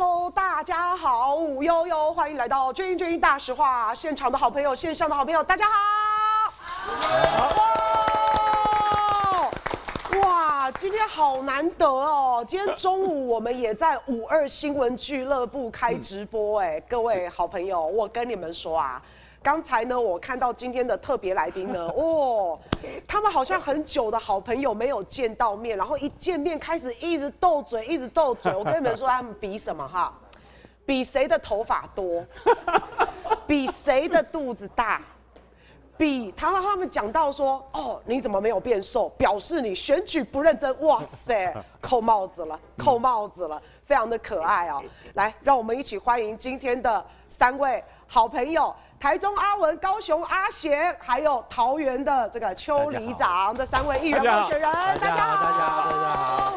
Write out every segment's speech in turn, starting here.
Hello，大家好，五悠悠，欢迎来到《君君大实话》现场的好朋友，线上的好朋友，大家好。好。哇，今天好难得哦！今天中午我们也在五二新闻俱乐部开直播，哎，各位好朋友，我跟你们说啊。刚才呢，我看到今天的特别来宾呢，哦，他们好像很久的好朋友没有见到面，然后一见面开始一直斗嘴，一直斗嘴。我跟你们说，他们比什么哈？比谁的头发多，比谁的肚子大，比他让他们讲到说，哦，你怎么没有变瘦？表示你选举不认真。哇塞，扣帽子了，扣帽子了，非常的可爱哦。来，让我们一起欢迎今天的三位好朋友。台中阿文、高雄阿贤，还有桃园的这个邱里长，这三位议员候选人，大家好，大家好，大家好。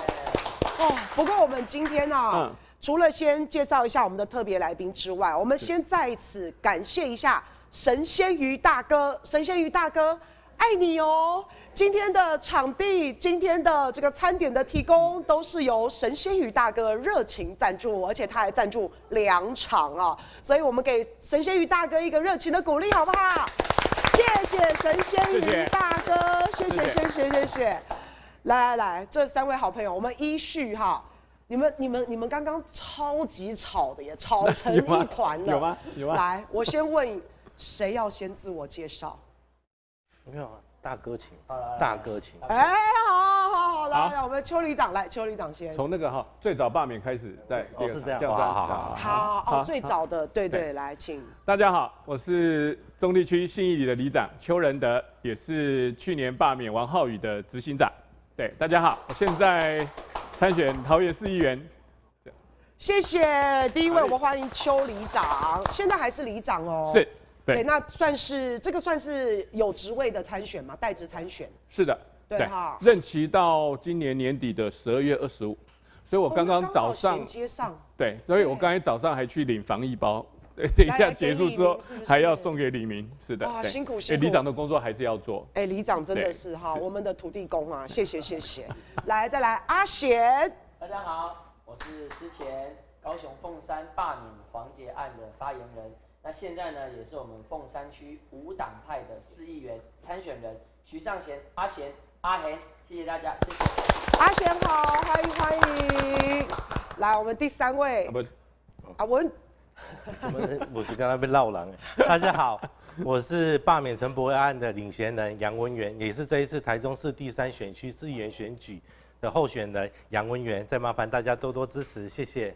哦，不过我们今天呢、啊，嗯、除了先介绍一下我们的特别来宾之外，我们先在此感谢一下神仙鱼大哥，神仙鱼大哥。爱你哦！今天的场地，今天的这个餐点的提供，都是由神仙鱼大哥热情赞助，而且他还赞助两场啊！所以我们给神仙鱼大哥一个热情的鼓励，好不好？谢谢神仙鱼大哥，谢谢谢谢谢谢！来来来，这三位好朋友，我们依序哈，你们你们你们刚刚超级吵的，耶吵成一团了，有吗？有吗？来，我先问，谁要先自我介绍？没有啊，大哥请，大哥请。哎，好好好好，来来，我们邱里长来，邱里长先。从那个哈最早罢免开始，在哦是这样，好好好好哦，最早的对对，来请。大家好，我是中地区信义里的里长邱仁德，也是去年罢免王浩宇的执行长。对，大家好，我现在参选桃园市议员。谢谢，第一位我们欢迎邱里长，现在还是里长哦。是。对，那算是这个算是有职位的参选吗？代职参选？是的，对哈。任期到今年年底的十二月二十五，所以我刚刚早上衔接上。对，所以我刚才早上还去领防疫包，等一下结束之后还要送给李明。是的，哇，辛苦辛苦。里长的工作还是要做。哎，里长真的是哈，我们的土地公啊，谢谢谢谢。来，再来阿贤。大家好，我是之前高雄凤山罢免黄杰案的发言人。那现在呢，也是我们凤山区无党派的市议员参选人徐尚贤阿贤阿贤，谢谢大家，谢谢。阿贤好，欢迎欢迎。来，我们第三位。阿文。阿文。什么人？我是刚刚被闹狼。大家好，我是罢免陈柏惟案的领衔人杨文元，也是这一次台中市第三选区市议员选举的候选人杨文元，再麻烦大家多多支持，谢谢。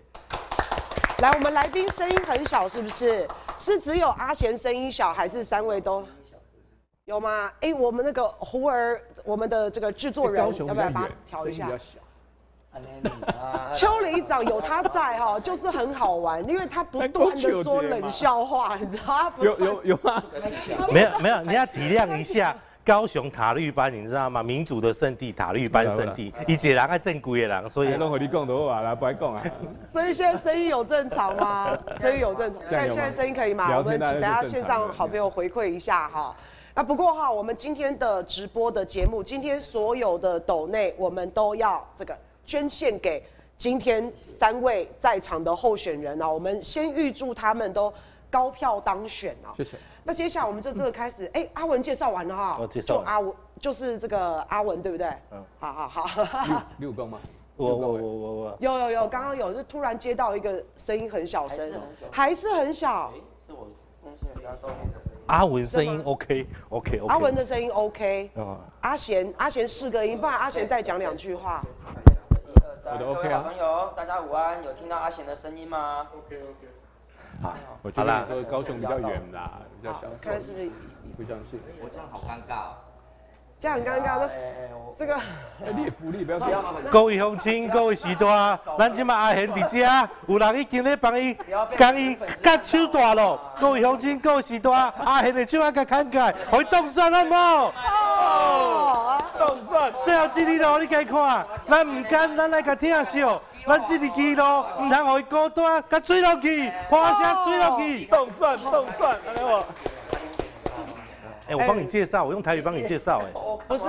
来，我们来宾声音很小，是不是？是只有阿贤声音小，还是三位都？有吗？哎，我们那个胡儿，我们的这个制作人，要不要把它调一下？邱里长有他在哈，就是很好玩，因为他不断的说冷笑话，你知道吗？有有有吗？没有没有，你要体谅一下。高雄塔绿班，你知道吗？民主的圣地，塔绿班圣地，一解人爱正规的人，所以你讲的话来不爱讲啊。所以现在生意有正常吗？生意有正常，现在现在声音可以吗？我们请大家线上好朋友回馈一下哈。那不过哈，我们今天的直播的节目，今天所有的斗内，我们都要这个捐献给今天三位在场的候选人啊。我们先预祝他们都高票当选啊。谢谢。那接下来我们就这个开始，哎、嗯欸，阿文介绍完了哈，就阿文就是这个阿文对不对？嗯，好好好。六公吗？我我我我我。有有有，刚刚有，就突然接到一个声音很小声，还是很小。是我东西比较收音的声音。阿文声音 OK OK OK。阿文的声音 OK。嗯。阿贤阿贤试个音，不然阿贤再讲两句话。一二三，各位好朋友，大家午安，有听到阿贤的声音吗？OK OK。好，我觉得说高雄比较远啦，比较小。看是不是？不相信。我这样好尴尬，这样很尴尬。这个列福利不要这样。各位乡亲，各位时代，咱今麦阿贤伫遮，有人已经咧帮伊，帮伊割手大咯。各位乡亲，各位时代，阿贤的手啊，甲砍开，会冻蒜了冇？哦，冻蒜。最后这里咯，你家看，咱唔敢，咱来甲听笑。咱这个记录，唔通互伊孤单，甲水落去，破声水落去。冻蒜，冻蒜，安尼无？哎，我帮你介绍，我用台语帮你介绍，哎，不是，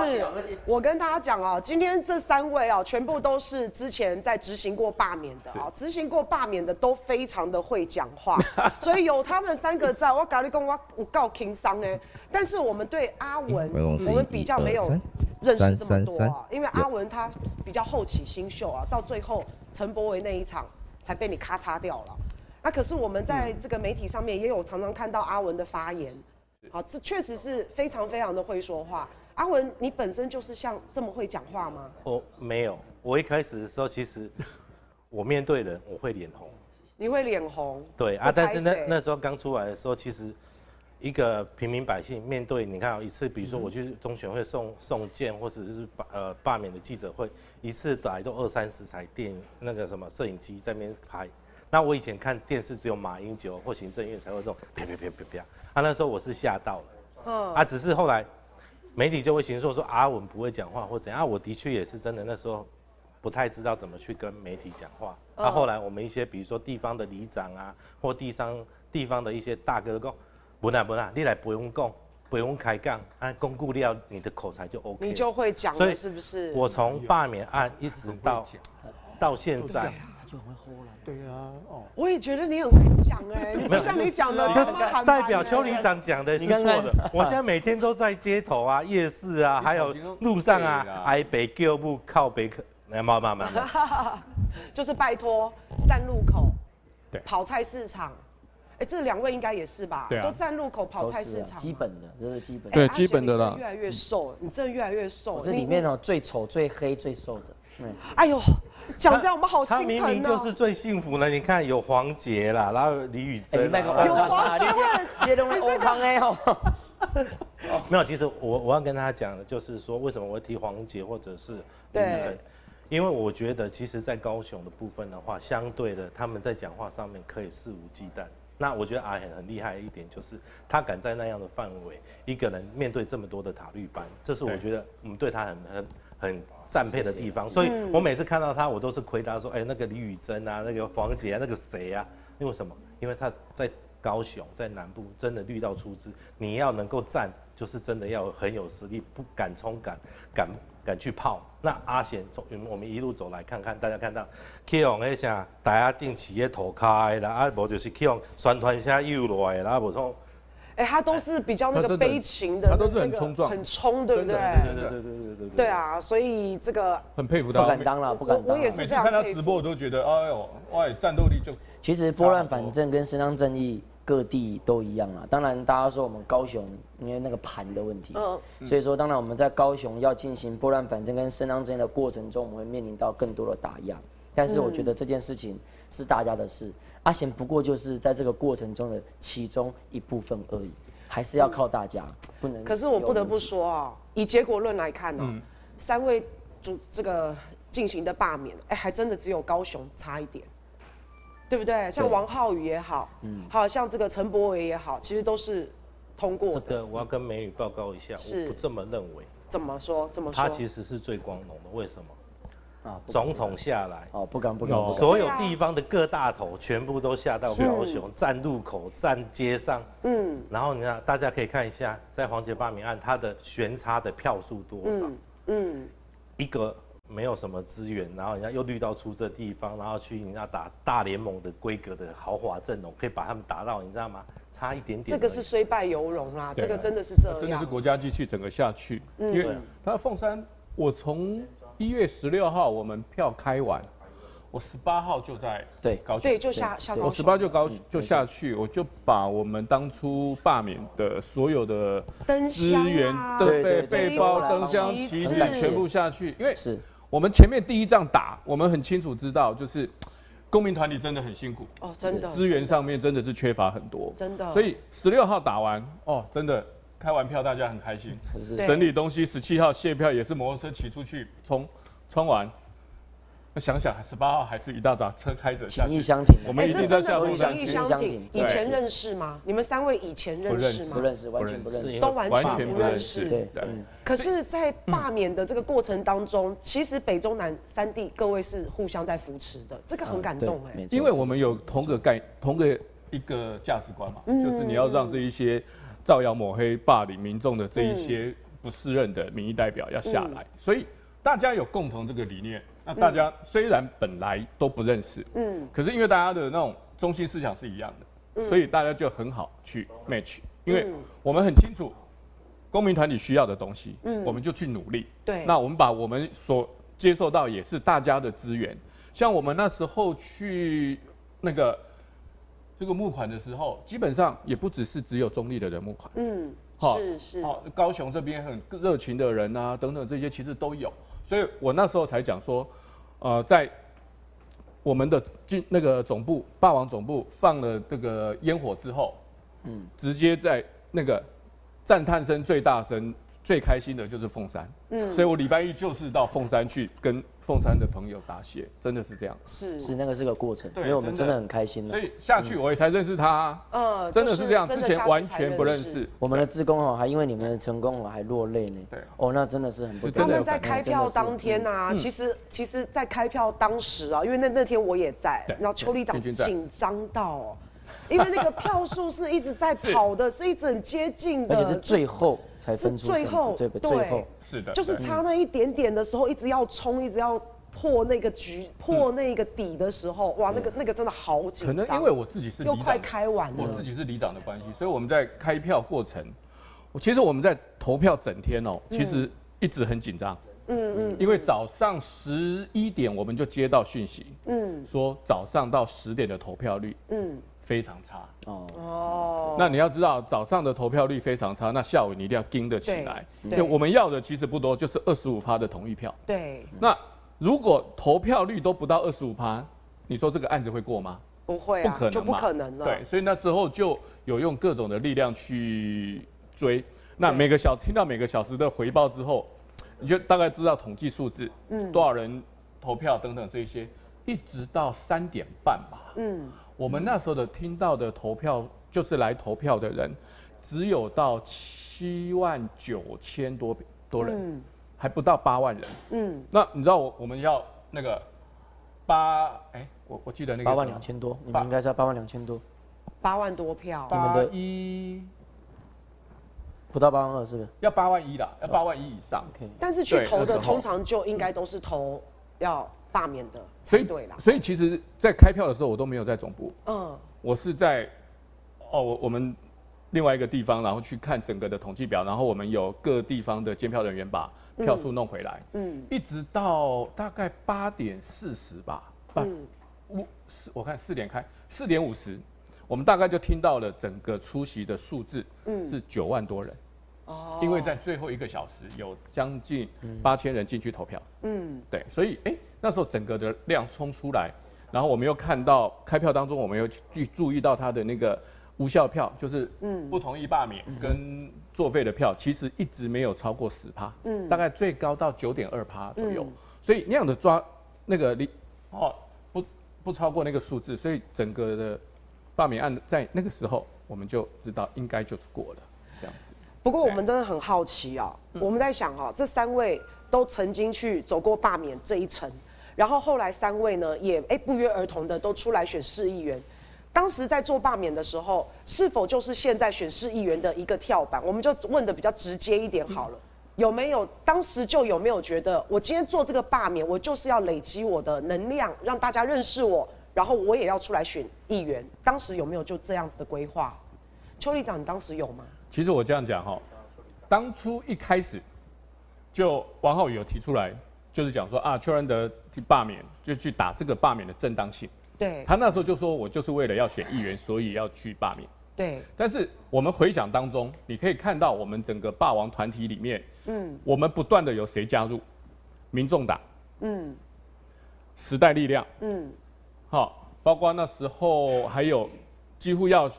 我跟大家讲啊，今天这三位啊，全部都是之前在执行过罢免的啊，执行过罢免的都非常的会讲话，所以有他们三个在，我跟你讲，我我告情商哎，但是我们对阿文，我们比较没有认识这么多啊，因为阿文他比较后起新秀啊，到最后陈柏维那一场才被你咔嚓掉了。那可是我们在这个媒体上面也有常常看到阿文的发言，好，这确实是非常非常的会说话。阿文，你本身就是像这么会讲话吗？我没有，我一开始的时候其实 我面对人我会脸红。你会脸红？对啊，但是那那时候刚出来的时候，其实一个平民百姓面对你看一次，比如说我去中选会送送件，或者是罢呃罢免的记者会，一次来都二三十台电那个什么摄影机在那边拍。那我以前看电视只有马英九或行政院才会这种啪啪啪啪啪，啊那时候我是吓到了，嗯，啊只是后来媒体就会形容说阿文不会讲话或怎样，啊我的确也是真的那时候不太知道怎么去跟媒体讲话，啊后来我们一些比如说地方的里长啊或地方地方的一些大哥讲，不啦不啦，你来不用讲，不用开杠，啊巩固掉你的口才就 OK，你就会讲，所以是不是？我从罢免案一直到到现在。就很会喝了，对啊，哦，我也觉得你很会讲哎，你不像你讲的，代表邱里长讲的是错的。我现在每天都在街头啊、夜市啊，还有路上啊，挨北叫不靠北可，来慢慢慢慢，就是拜托站路口，对，跑菜市场，哎，这两位应该也是吧？对，都站路口跑菜市场，基本的，这是基本，对，基本的啦。越来越瘦，你真的越来越瘦，这里面哦最丑、最黑、最瘦的。哎呦，讲这样我们好心疼、喔、他明明就是最幸福的，你看有黄杰啦，然后李宇珍、啊，有黄捷，杰龙欧康哎哦。没有，其实我我要跟他讲的就是说，为什么我会提黄杰或者是李宇珍？因为我觉得，其实，在高雄的部分的话，相对的，他们在讲话上面可以肆无忌惮。那我觉得阿很很厉害的一点，就是他敢在那样的范围，一个人面对这么多的塔绿班，这是我觉得我们对他很很很。赞配的地方，所以我每次看到他，我都是回答说：“哎、欸，那个李宇珍啊，那个黄杰啊，那个谁啊？因为什么？因为他在高雄，在南部真的绿到出汁。你要能够站，就是真的要很有实力，不敢冲，敢敢敢去泡。那阿贤从我们一路走来看看，大家看到，去往那下大家定企业头开啦，啊，无就是去往宣传下又来啦，无从。哎，他都是比较那个悲情的，他都是很冲撞，很冲，对不对？对对对对对对啊，所以这个很佩服他，不敢当了，不敢当。我也是这样。看他直播，我都觉得，哎呦，哇，战斗力就。其实拨乱反正跟伸张正义各地都一样啊。当然，大家说我们高雄因为那个盘的问题，嗯，所以说当然我们在高雄要进行拨乱反正跟伸张正义的过程中，我们会面临到更多的打压。但是我觉得这件事情是大家的事。阿贤不过就是在这个过程中的其中一部分而已，还是要靠大家，不能。可是我不得不说啊，以结果论来看呢，三位主这个进行的罢免，哎，还真的只有高雄差一点，对不对？像王浩宇也好，嗯，好像这个陈柏伟也好，其实都是通过的。这个我要跟美女报告一下，我不这么认为。怎么说？怎么说？他其实是最光荣的，为什么？总统下来。哦，不敢不敢，所有地方的各大头全部都下到高雄，站路口，站街上，嗯，然后你看，大家可以看一下，在黄捷罢免案，它的悬差的票数多少？嗯，一个没有什么资源，然后人家又绿到出这地方，然后去人家打大联盟的规格的豪华阵容，可以把他们打到，你知道吗？差一点点。这个是虽败犹荣啦，这个真的是这样，真的是国家机器整个下去，因为他凤山，我从。一月十六号我们票开完，我十八号就在对。高雄，对就下下我十八就高就下去，我就把我们当初罢免的所有的资源、灯背背包、灯箱、旗帜全部下去，因为是。我们前面第一仗打，我们很清楚知道，就是公民团体真的很辛苦。哦，真的资源上面真的是缺乏很多，真的，所以十六号打完哦，真的。开完票，大家很开心。整理东西，十七号卸票也是摩托车骑出去冲，冲完。那想想，十八号还是一大早车开着。情义相挺。我们一定在下路情义相挺。以前认识吗？你们三位以前认识吗？不认识，完全不认识，都完全不认识。对对。可是，在罢免的这个过程当中，其实北中南三地各位是互相在扶持的，这个很感动哎。因为我们有同个概，同个一个价值观嘛，就是你要让这一些。造谣抹黑、霸凌民众的这一些不适任的民意代表要下来，嗯、所以大家有共同这个理念。那大家虽然本来都不认识，嗯，可是因为大家的那种中心思想是一样的，嗯、所以大家就很好去 match，因为我们很清楚公民团体需要的东西，嗯，我们就去努力。对，那我们把我们所接受到也是大家的资源，像我们那时候去那个这个募款的时候，基本上也不只是只有中立的人募款，嗯，好是是，好高雄这边很热情的人啊等等这些其实都有。所以我那时候才讲说，呃，在我们的进那个总部霸王总部放了这个烟火之后，嗯，直接在那个赞叹声最大声。最开心的就是凤山，嗯，所以我礼拜一就是到凤山去跟凤山的朋友答谢，真的是这样，是是那个是个过程，对，因为我们真的很开心，所以下去我也才认识他，嗯，真的是这样，之前完全不认识。我们的志工哦，还因为你们的成功哦，还落泪呢，对，哦，那真的是很不。他们在开票当天啊，其实其实，在开票当时啊，因为那那天我也在，然后邱里长紧张到。因为那个票数是一直在 跑的，是一直很接近的，而且是最后才分出。最后，对，最后。是的，就是差那一点点的时候，一直要冲，一直要破那个局，破那个底的时候，哇，那个那个真的好紧张。可能因为我自己是又快开完了，我自己是里长的关系，所以我们在开票过程，其实我们在投票整天哦，其实一直很紧张。嗯嗯，因为早上十一点我们就接到讯息，嗯，说早上到十点的投票率，嗯。非常差哦哦，那你要知道早上的投票率非常差，那下午你一定要盯得起来。因为我们要的其实不多，就是二十五趴的同意票。对。那如果投票率都不到二十五趴，你说这个案子会过吗？不会、啊，不可能，就不可能了。对，所以那之后就有用各种的力量去追。那每个小听到每个小时的回报之后，你就大概知道统计数字，嗯，多少人投票等等这些，一直到三点半吧，嗯。我们那时候的听到的投票，就是来投票的人，只有到七万九千多多人，还不到八万人。嗯，那你知道我我们要那个八哎，我我记得那个八万两千多，你们应该是要八万两千多，八万多票。你们的一不到八万二是不是？要八万一啦，要八万一以上。但是去投的通常就应该都是投要。罢免的，所以所以其实，在开票的时候，我都没有在总部，嗯，我是在，哦，我我们另外一个地方，然后去看整个的统计表，然后我们有各地方的监票人员把票数弄回来，嗯，一直到大概八点四十吧，嗯，五四，我看四点开，四点五十，我们大概就听到了整个出席的数字，嗯，是九万多人。哦，因为在最后一个小时有将近八千人进去投票，嗯，对，所以哎，那时候整个的量冲出来，然后我们又看到开票当中，我们又去注意到他的那个无效票，就是嗯。不同意罢免跟作废的票，其实一直没有超过十趴，嗯，大概最高到九点二趴左右，所以那样的抓那个你哦不不超过那个数字，所以整个的罢免案在那个时候我们就知道应该就是过了这样子。不过我们真的很好奇啊，我们在想哈，这三位都曾经去走过罢免这一层，然后后来三位呢也哎不约而同的都出来选市议员。当时在做罢免的时候，是否就是现在选市议员的一个跳板？我们就问的比较直接一点好了，有没有当时就有没有觉得我今天做这个罢免，我就是要累积我的能量，让大家认识我，然后我也要出来选议员？当时有没有就这样子的规划？邱里长，你当时有吗？其实我这样讲哈，当初一开始就王浩宇有提出来，就是讲说啊，邱仁德去罢免，就去打这个罢免的正当性。对。他那时候就说，我就是为了要选议员，所以要去罢免。对。但是我们回想当中，你可以看到我们整个霸王团体里面，嗯，我们不断的有谁加入？民众党，嗯，时代力量，嗯，好，包括那时候还有几乎要。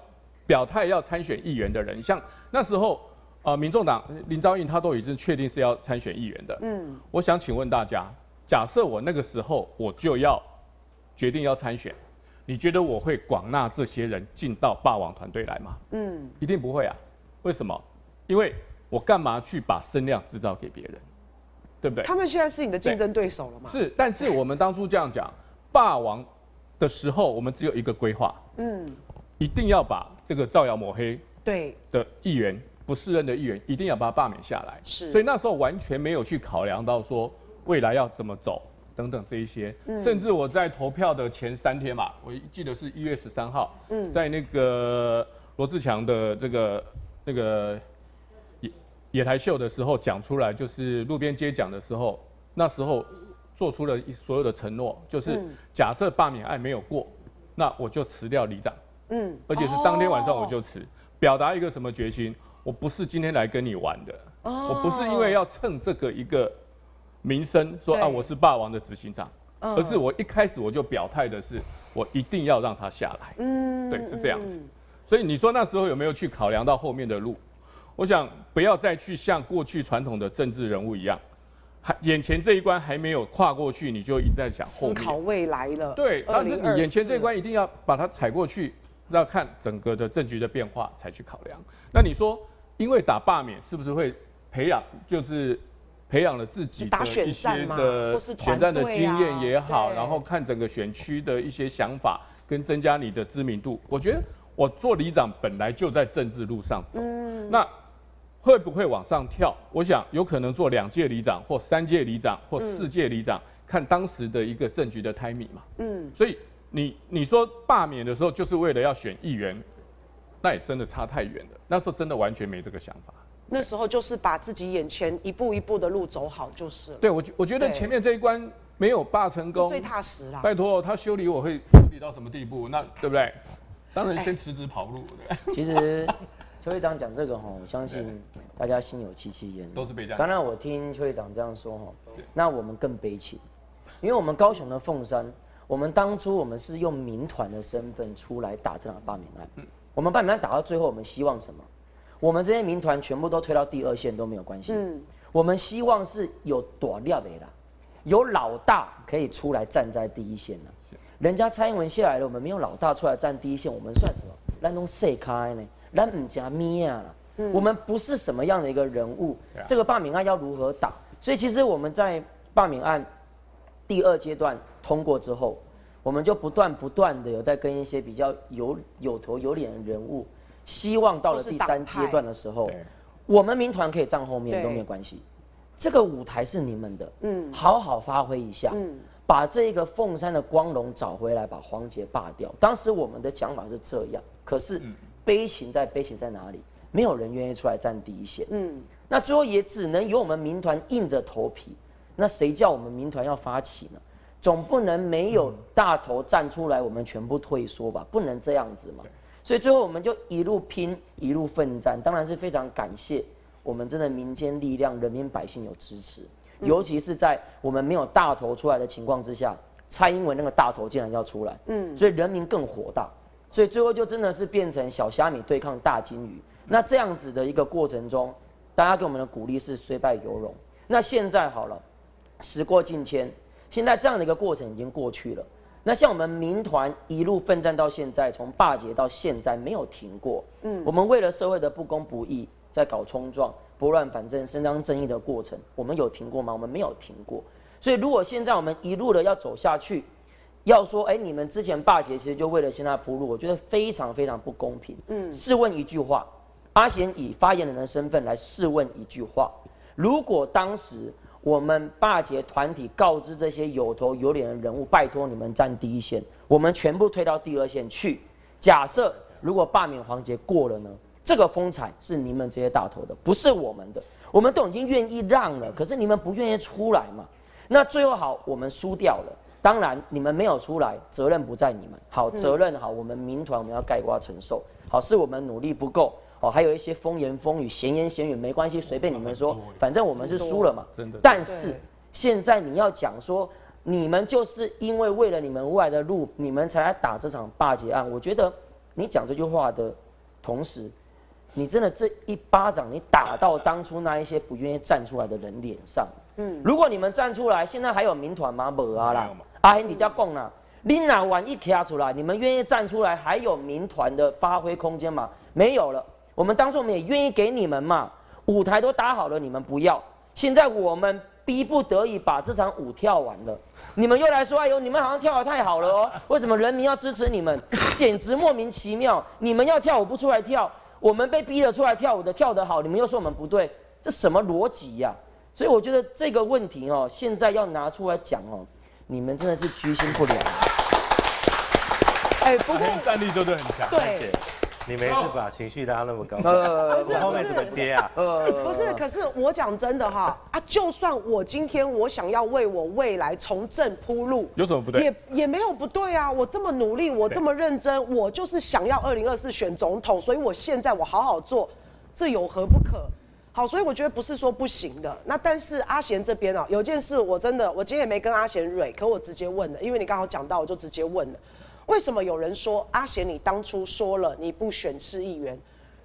表态要参选议员的人，像那时候，啊、呃，民众党林昭印他都已经确定是要参选议员的。嗯，我想请问大家，假设我那个时候我就要决定要参选，你觉得我会广纳这些人进到霸王团队来吗？嗯，一定不会啊。为什么？因为我干嘛去把声量制造给别人，对不对？他们现在是你的竞争对手了吗？是，但是我们当初这样讲，霸王的时候，我们只有一个规划。嗯。一定要把这个造谣抹黑对。的议员不适任的议员，一定要把他罢免下来。是，所以那时候完全没有去考量到说未来要怎么走等等这一些。嗯。甚至我在投票的前三天嘛，我记得是一月十三号，嗯。在那个罗志强的这个那个野野台秀的时候讲出来，就是路边接讲的时候，那时候做出了所有的承诺，就是假设罢免案没有过，那我就辞掉里长。嗯，而且是当天晚上我就辞，表达一个什么决心？我不是今天来跟你玩的，我不是因为要蹭这个一个名声说啊我是霸王的执行长，而是我一开始我就表态的是，我一定要让他下来。嗯，对，是这样子。所以你说那时候有没有去考量到后面的路？我想不要再去像过去传统的政治人物一样，还眼前这一关还没有跨过去，你就一直在想后面。思考未来了。对，但是你眼前这一关一定要把它踩过去。要看整个的政局的变化才去考量。那你说，因为打罢免是不是会培养，就是培养了自己的一些的选战的经验也好，然后看整个选区的一些想法跟增加你的知名度。我觉得我做里长本来就在政治路上走，那会不会往上跳？我想有可能做两届里长或三届里长或四届里长，看当时的一个政局的 timing 嘛。嗯，所以。你你说罢免的时候就是为了要选议员，那也真的差太远了。那时候真的完全没这个想法。那时候就是把自己眼前一步一步的路走好就是了。对，我我觉得前面这一关没有罢成功，最踏实了。拜托他修理我会修理到什么地步？那对不对？当然先辞职跑路。对。其实 邱会长讲这个哈，我相信大家心有戚戚焉。都是被这样。刚才我听邱会长这样说哈，那我们更悲情，因为我们高雄的凤山。我们当初我们是用民团的身份出来打这场罢免案。我们罢免案打到最后，我们希望什么？我们这些民团全部都推到第二线都没有关系。嗯，我们希望是有多料的啦，有老大可以出来站在第一线呢。人家蔡英文下来了，我们没有老大出来站第一线，我们算什么？咱拢谁开呢，咱唔加咩啊？我们不是什么样的一个人物。这个罢免案要如何打？所以其实我们在罢免案第二阶段。通过之后，我们就不断不断的有在跟一些比较有有头有脸的人物，希望到了第三阶段的时候，我们民团可以站后面都没有关系，这个舞台是你们的，嗯，好好发挥一下，嗯，把这个凤山的光荣找回来，把黄杰罢掉。当时我们的讲法是这样，可是悲情在悲情在哪里？没有人愿意出来站第一线，嗯，那最后也只能由我们民团硬着头皮。那谁叫我们民团要发起呢？总不能没有大头站出来，我们全部退缩吧？不能这样子嘛。所以最后我们就一路拼，一路奋战。当然是非常感谢我们真的民间力量、人民百姓有支持，尤其是在我们没有大头出来的情况之下，蔡英文那个大头竟然要出来，嗯，所以人民更火大。所以最后就真的是变成小虾米对抗大金鱼。那这样子的一个过程中，大家给我们的鼓励是虽败犹荣。那现在好了，时过境迁。现在这样的一个过程已经过去了，那像我们民团一路奋战到现在，从罢捷到现在没有停过。嗯，我们为了社会的不公不义，在搞冲撞、拨乱反正、伸张正义的过程，我们有停过吗？我们没有停过。所以如果现在我们一路的要走下去，要说，哎，你们之前罢捷其实就为了现在铺路，我觉得非常非常不公平。嗯，试问一句话，阿贤以发言人的身份来试问一句话，如果当时。我们霸捷团体告知这些有头有脸的人物，拜托你们站第一线，我们全部推到第二线去。假设如果罢免环节过了呢？这个风采是你们这些大头的，不是我们的。我们都已经愿意让了，可是你们不愿意出来嘛？那最后好，我们输掉了。当然你们没有出来，责任不在你们。好，责任好，我们民团我们要概括承受。好，是我们努力不够。哦，还有一些风言风语、闲言闲语，没关系，随便你们说，反正我们是输了嘛。真的。但是现在你要讲说，你们就是因为为了你们未来的路，你们才来打这场霸捷案。我觉得你讲这句话的同时，你真的这一巴掌你打到当初那一些不愿意站出来的人脸上。嗯。如果你们站出来，现在还有民团吗？没啊啦。阿贤，你家讲啦，你哪万一卡出来，你们愿意站出来，还有民团的发挥空间吗？没有了。我们当初我们也愿意给你们嘛，舞台都搭好了，你们不要。现在我们逼不得已把这场舞跳完了，你们又来说，哎呦，你们好像跳得太好了哦，为什么人民要支持你们？简直莫名其妙！你们要跳舞不出来跳，我们被逼了出来跳舞的，跳得好，你们又说我们不对，这什么逻辑呀？所以我觉得这个问题哦，现在要拿出来讲哦，你们真的是居心不良。哎，不过战力就对很强。对。你没事把情绪拉那么高，呃，我后面怎么接啊？呃，不是，可是我讲真的哈啊，就算我今天我想要为我未来从政铺路，有什么不对？也也没有不对啊，我这么努力，我这么认真，我就是想要二零二四选总统，所以我现在我好好做，这有何不可？好，所以我觉得不是说不行的。那但是阿贤这边啊，有件事我真的，我今天也没跟阿贤蕊，可我直接问了，因为你刚好讲到，我就直接问了。为什么有人说阿贤，你当初说了你不选市议员，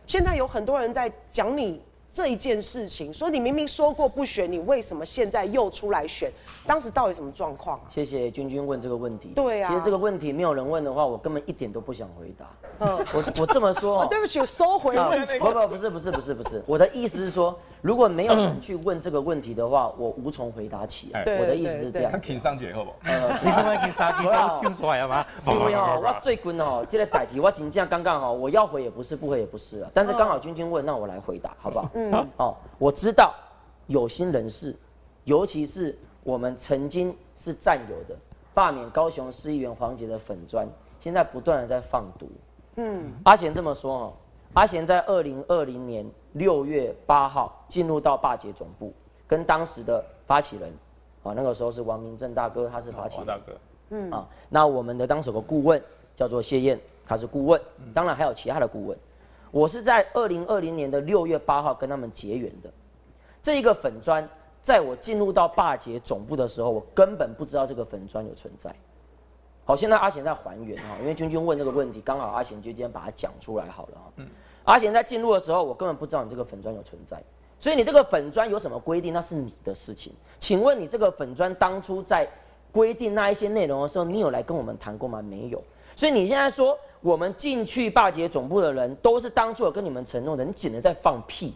现在有很多人在讲你这一件事情，说你明明说过不选，你为什么现在又出来选？当时到底什么状况啊？谢谢君君问这个问题。对啊，其实这个问题没有人问的话，我根本一点都不想回答。嗯，我我这么说、哦，对不起，我收回问题。不不不是不是不是不是，我的意思是说。如果没有人去问这个问题的话，我无从回答起。我的意思是这样。他挺上节好不好？呃，你是不是挺上节？我听出来了吗？因为哦，我最近哦，这个代志我真正刚刚好，我要回也不是，不回也不是啊。但是刚好君君问，那我来回答，好不好？嗯。哦，我知道有心人士，尤其是我们曾经是占有的，罢免高雄市议员黄杰的粉砖，现在不断的在放毒。嗯。阿贤这么说哦，阿贤在二零二零年。六月八号进入到罢捷总部，跟当时的发起人，啊，那个时候是王明正大哥，他是发起人。大哥，嗯啊，那我们的当时的顾问叫做谢燕，他是顾问，当然还有其他的顾问。我是在二零二零年的六月八号跟他们结缘的。这一个粉专，在我进入到霸捷总部的时候，我根本不知道这个粉砖有存在。好，现在阿贤在还原哈，因为君君问这个问题，刚好阿贤就今天把它讲出来好了哈。嗯。阿贤在进入的时候，我根本不知道你这个粉砖有存在，所以你这个粉砖有什么规定，那是你的事情。请问你这个粉砖当初在规定那一些内容的时候，你有来跟我们谈过吗？没有。所以你现在说我们进去霸捷总部的人都是当初有跟你们承诺的，你简直在放屁。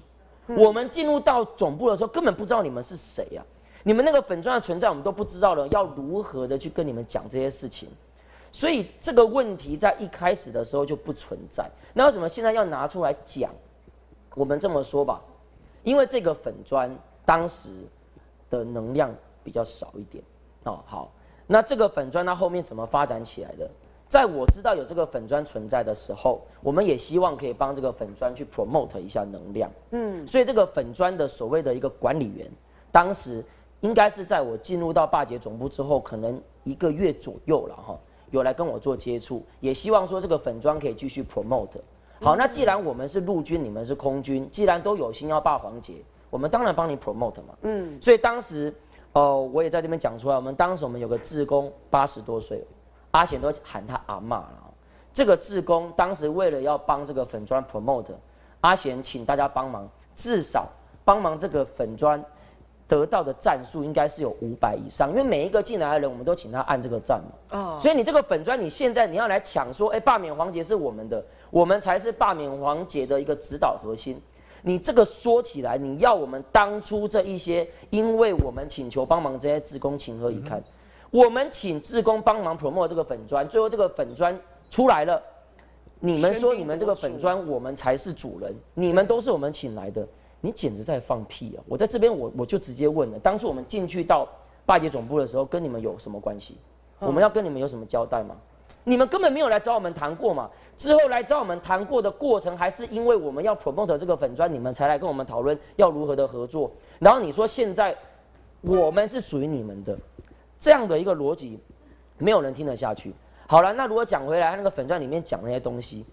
我们进入到总部的时候，根本不知道你们是谁呀？你们那个粉专的存在，我们都不知道了，要如何的去跟你们讲这些事情？所以这个问题在一开始的时候就不存在。那为什么现在要拿出来讲？我们这么说吧，因为这个粉砖当时的能量比较少一点。哦，好，那这个粉砖它后面怎么发展起来的？在我知道有这个粉砖存在的时候，我们也希望可以帮这个粉砖去 promote 一下能量。嗯，所以这个粉砖的所谓的一个管理员，当时应该是在我进入到霸捷总部之后，可能一个月左右了哈。有来跟我做接触，也希望说这个粉砖可以继续 promote。好，那既然我们是陆军，你们是空军，既然都有心要霸黄杰，我们当然帮你 promote 嘛。嗯，所以当时，呃，我也在这边讲出来，我们当时我们有个志工八十多岁，阿贤都喊他阿嬷了。这个志工当时为了要帮这个粉砖 promote，阿贤请大家帮忙，至少帮忙这个粉砖。得到的赞数应该是有五百以上，因为每一个进来的人，我们都请他按这个赞嘛。哦。所以你这个粉砖，你现在你要来抢说，哎，罢免黄杰是我们的，我们才是罢免黄杰的一个指导核心。你这个说起来，你要我们当初这一些，因为我们请求帮忙这些志工情何以堪？我们请志工帮忙 promote 这个粉砖，最后这个粉砖出来了，你们说你们这个粉砖，我们才是主人，你们都是我们请来的。你简直在放屁啊！我在这边，我我就直接问了：当初我们进去到罢捷总部的时候，跟你们有什么关系？我们要跟你们有什么交代吗？你们根本没有来找我们谈过嘛。之后来找我们谈过的过程，还是因为我们要 promote 这个粉砖，你们才来跟我们讨论要如何的合作。然后你说现在我们是属于你们的，这样的一个逻辑，没有人听得下去。好了，那如果讲回来，那个粉钻里面讲那些东西，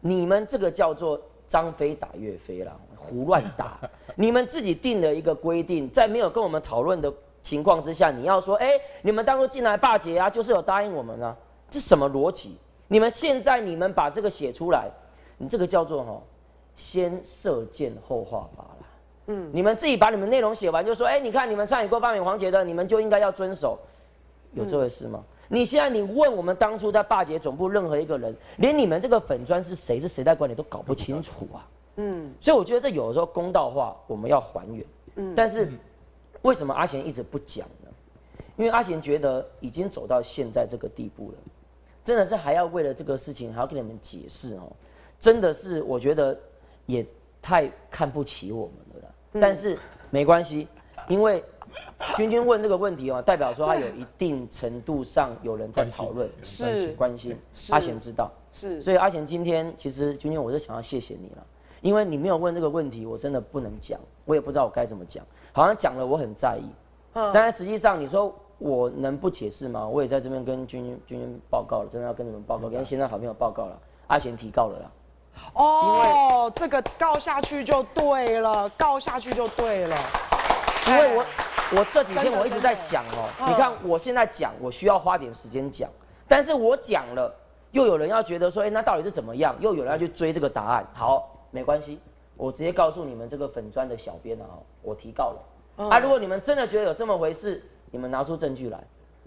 你们这个叫做张飞打岳飞了。胡乱打，你们自己定了一个规定，在没有跟我们讨论的情况之下，你要说，哎，你们当初进来罢捷啊，就是有答应我们啊，这什么逻辑？你们现在你们把这个写出来，你这个叫做哈，先射箭后画靶了。嗯，你们自己把你们内容写完，就说，哎，你看你们参与过罢免黄杰的，你们就应该要遵守，有这回事吗？嗯、你现在你问我们当初在罢捷总部任何一个人，连你们这个粉砖是谁是谁在管理都搞不清楚啊。嗯，所以我觉得这有的时候公道话我们要还原，嗯，但是为什么阿贤一直不讲呢？因为阿贤觉得已经走到现在这个地步了，真的是还要为了这个事情还要跟你们解释哦，真的是我觉得也太看不起我们但是没关系，因为君君问这个问题哦，代表说他有一定程度上有人在讨论，是关心。阿贤知道，是。所以阿贤今天其实君君，我是想要谢谢你了，因为你没有问这个问题，我真的不能讲，我也不知道我该怎么讲，好像讲了我很在意，嗯，但是实际上你说。我能不解释吗？我也在这边跟君君君君报告了，真的要跟你们报告，跟现在好朋友报告了。阿贤提告了啦。哦，这个告下去就对了，告下去就对了。因为我我这几天我一直在想哦，你看我现在讲，我需要花点时间讲，但是我讲了，又有人要觉得说，哎，那到底是怎么样？又有人要去追这个答案。好，没关系，我直接告诉你们这个粉砖的小编啊，我提告了。啊，如果你们真的觉得有这么回事。你们拿出证据来，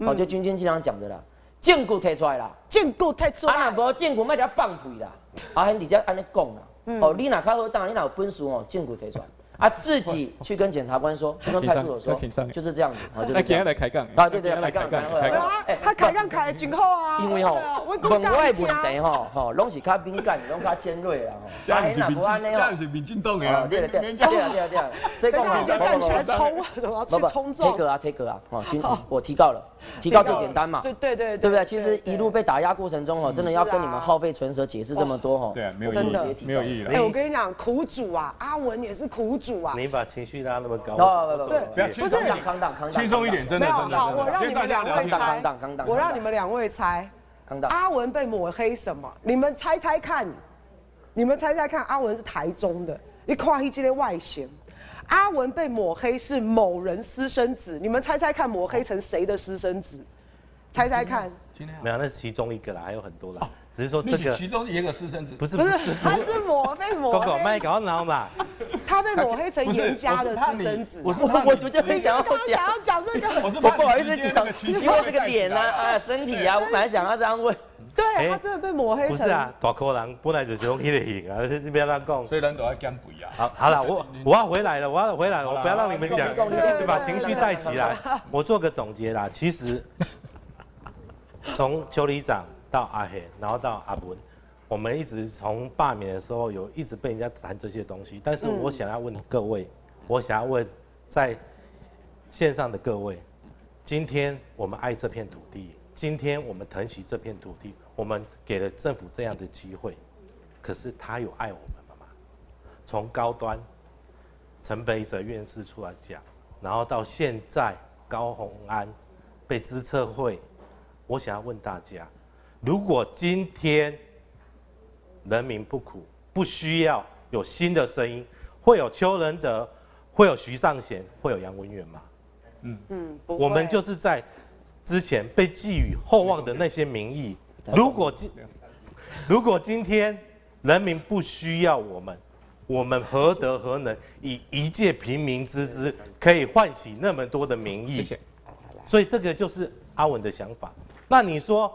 好，就君君经常讲的啦，证据提出来啦，证据提出来，啊，若无证据，莫得放屁啦，阿贤直接安尼讲啦，哦，你哪较好当，你哪有本事哦，证据提出来。啊，自己去跟检察官说，去跟派出所说，就是这样子。那今天来开杠。啊，对对，来开杠。哎，他开杠开的真好啊。因为吼，问外问题吼，吼，拢是较敏感，拢较尖锐啦。这样是民，这样是民进党的啊。对对对对对对。所以讲嘛，就站起来冲，去冲撞。take 啊 take 啊，哦，今我提告了，提高最简单嘛。对对对，对不对？其实一路被打压过程中哦，真的要跟你们耗费唇舌解释这么多哦。对，没有意义，没有意义了。哎，我跟你讲，苦主啊，阿文也是苦主啊。你把情绪拉那么高，对，不是扛挡扛挡，轻松一点，真的。没有，好，我让你们两位猜，我让你们两位猜，阿文被抹黑什么？你们猜猜看，你们猜猜看，阿文是台中的，你看一这个外形，阿文被抹黑是某人私生子，你们猜猜看，抹黑成谁的私生子？猜猜看。没有，那是其中一个啦，还有很多啦。只是说这个其中一个私生子，不是不是，他是抹被抹黑，卖搞闹嘛。他被抹黑成严家的私生子。我我我就很想要讲，想要讲这个，我不好意思讲，因为这个脸啊，啊身体啊，我本来想要这样问。对，他真的被抹黑。不是啊，大可人本来就是用黑的型啊，你不要乱讲。所以人都要减肥啊。好，好了，我我要回来了，我要回来了，我不要让你们讲，一直把情绪带起来。我做个总结啦，其实 从邱里长到阿黑，然后到阿文。我们一直从罢免的时候有一直被人家谈这些东西，但是我想要问各位，我想要问在线上的各位，今天我们爱这片土地，今天我们疼惜这片土地，我们给了政府这样的机会，可是他有爱我们吗？从高端陈北哲院士出来讲，然后到现在高虹安被资策会，我想要问大家，如果今天。人民不苦，不需要有新的声音，会有邱仁德，会有徐尚贤，会有杨文远吗？嗯嗯，我们就是在之前被寄予厚望的那些民意，如果今如果今天人民不需要我们，我们何德何能以一介平民之资可以唤起那么多的民意？所以这个就是阿文的想法。那你说？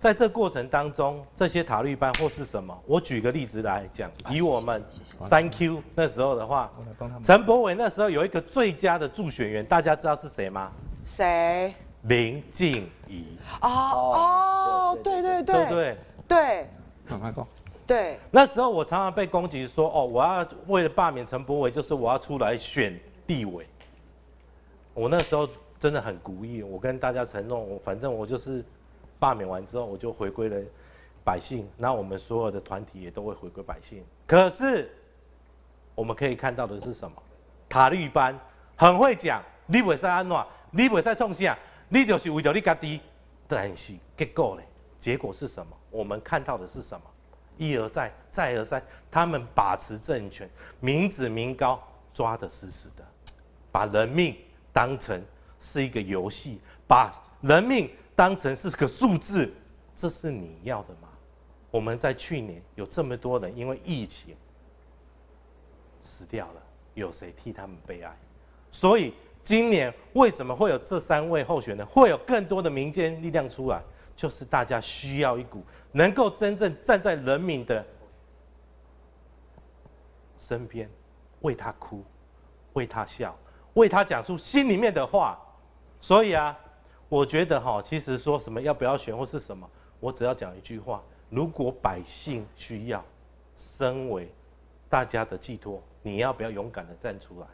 在这过程当中，这些塔利班或是什么？我举个例子来讲，以我们三 Q 那时候的话，陈柏伟那时候有一个最佳的助选员，大家知道是谁吗？谁？林静怡。哦哦，对对对，对对对。对。那时候我常常被攻击说，哦，我要为了罢免陈柏伟，就是我要出来选地委。我那时候真的很故意，我跟大家承诺，我反正我就是。罢免完之后，我就回归了百姓，那我们所有的团体也都会回归百姓。可是我们可以看到的是什么？塔利班很会讲，你袂使安诺，你袂使创啥，你就是为了你家己。但是结果呢？结果是什么？我们看到的是什么？一而再，再而三，他们把持政权，民脂民膏抓得死死的，把人命当成是一个游戏，把人命。当成是个数字，这是你要的吗？我们在去年有这么多人因为疫情死掉了，有谁替他们悲哀？所以今年为什么会有这三位候选人，会有更多的民间力量出来？就是大家需要一股能够真正站在人民的身边，为他哭，为他笑，为他讲出心里面的话。所以啊。我觉得哈，其实说什么要不要选或是什么，我只要讲一句话：如果百姓需要，身为大家的寄托，你要不要勇敢的站出来？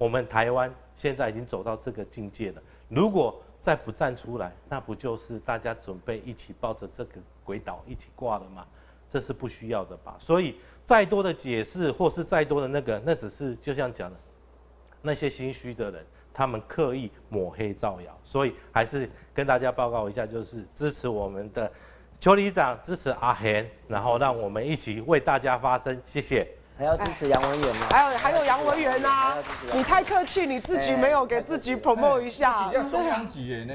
我们台湾现在已经走到这个境界了，如果再不站出来，那不就是大家准备一起抱着这个鬼岛一起挂了吗？这是不需要的吧？所以再多的解释或是再多的那个，那只是就像讲的，那些心虚的人，他们刻意抹黑造谣。所以还是跟大家报告一下，就是支持我们的邱里长，支持阿贤，然后让我们一起为大家发声。谢谢。还要支持杨文元吗？还有还有杨文元啊！你太客气，你自己没有给自己 promote 一下。中央级耶呢？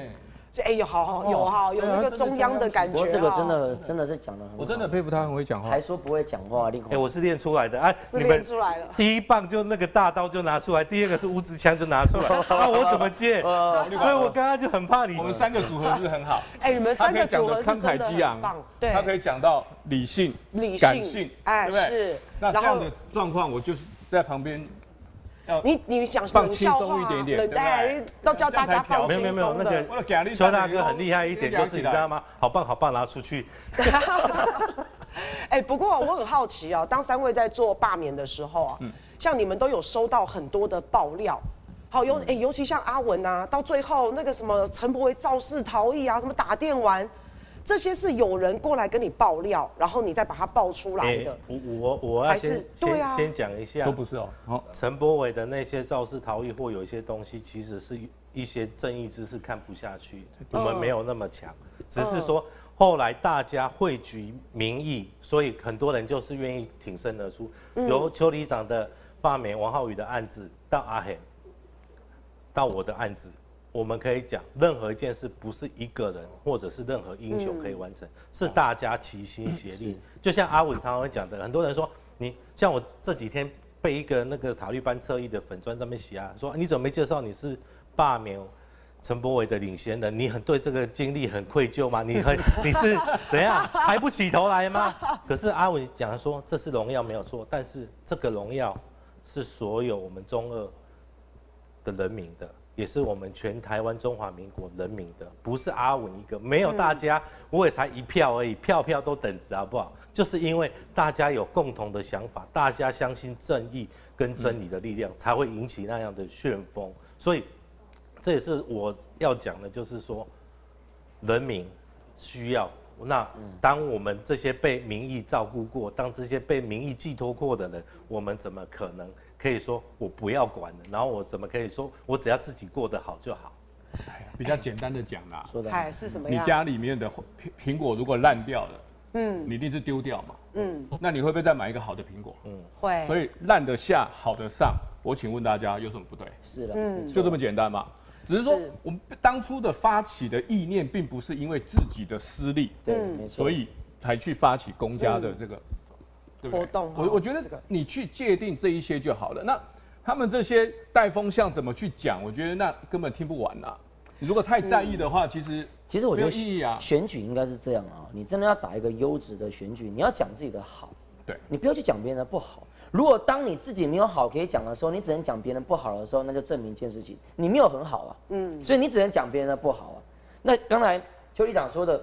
哎有好好有哈有那个中央的感觉。我这个真的真的是讲的很。我真的佩服他很会讲话。还说不会讲话，哎，我是练出来的哎，是练出来了。第一棒就那个大刀就拿出来，第二个是五指枪就拿出来，那我怎么接？所以我刚刚就很怕你。我们三个组合是很好。哎，你们三个组合是真的很棒。对，他可以讲到理性、理性、感性，哎，是。那这样的状况，我就是在旁边。你你想放轻松一点点，对，都叫大家放轻松。没有没有没有，那个邱大哥很厉害一点，就是你知道吗？好棒好棒，拿出去。哎，不过我很好奇哦，当三位在做罢免的时候啊，像你们都有收到很多的爆料，好尤哎尤其像阿文啊，到最后那个什么陈柏惟肇事逃逸啊，什么打电玩。这些是有人过来跟你爆料，然后你再把它爆出来的。我我我要先先先讲一下，都不是哦。好，陈柏伟的那些肇事逃逸或有一些东西，其实是一些正义之士看不下去，我们没有那么强，只是说后来大家汇聚民意，所以很多人就是愿意挺身而出。由邱里长的罢免王浩宇的案子，到阿黑，到我的案子。我们可以讲，任何一件事不是一个人或者是任何英雄可以完成，是大家齐心协力。就像阿文常常会讲的，很多人说你像我这几天被一个那个塔利班侧翼的粉砖上面写啊，说你怎么没介绍你是罢免陈柏伟的领先人？你很对这个经历很愧疚吗？你很 你是怎样抬不起头来吗？可是阿文讲说这是荣耀没有错，但是这个荣耀是所有我们中二的人民的。也是我们全台湾中华民国人民的，不是阿文一个，没有大家，我也才一票而已，票票都等值，好不好？就是因为大家有共同的想法，大家相信正义跟真理的力量，才会引起那样的旋风。所以，这也是我要讲的，就是说，人民需要。那当我们这些被民意照顾过，当这些被民意寄托过的人，我们怎么可能？可以说我不要管了，然后我怎么可以说我只要自己过得好就好？比较简单的讲啦，说的哎是什么？你家里面的苹苹果如果烂掉了，嗯，你一定是丢掉嘛，嗯，那你会不会再买一个好的苹果？嗯，会。所以烂的下，好的上，我请问大家有什么不对？是的，嗯，就这么简单嘛。只是说我们当初的发起的意念，并不是因为自己的私利，对，没错，所以才去发起公家的这个。活动，我我觉得你去界定这一些就好了。那他们这些带风向怎么去讲？我觉得那根本听不完呐。你如果太在意的话，其实其实我觉得意义啊，选举应该是这样啊。你真的要打一个优质的选举，你要讲自己的好，对，你不要去讲别人的不好。如果当你自己没有好可以讲的时候，你只能讲别人不好的时候，那就证明一件事情，你没有很好啊。嗯，所以你只能讲别人的不好啊。那刚才邱里长说的，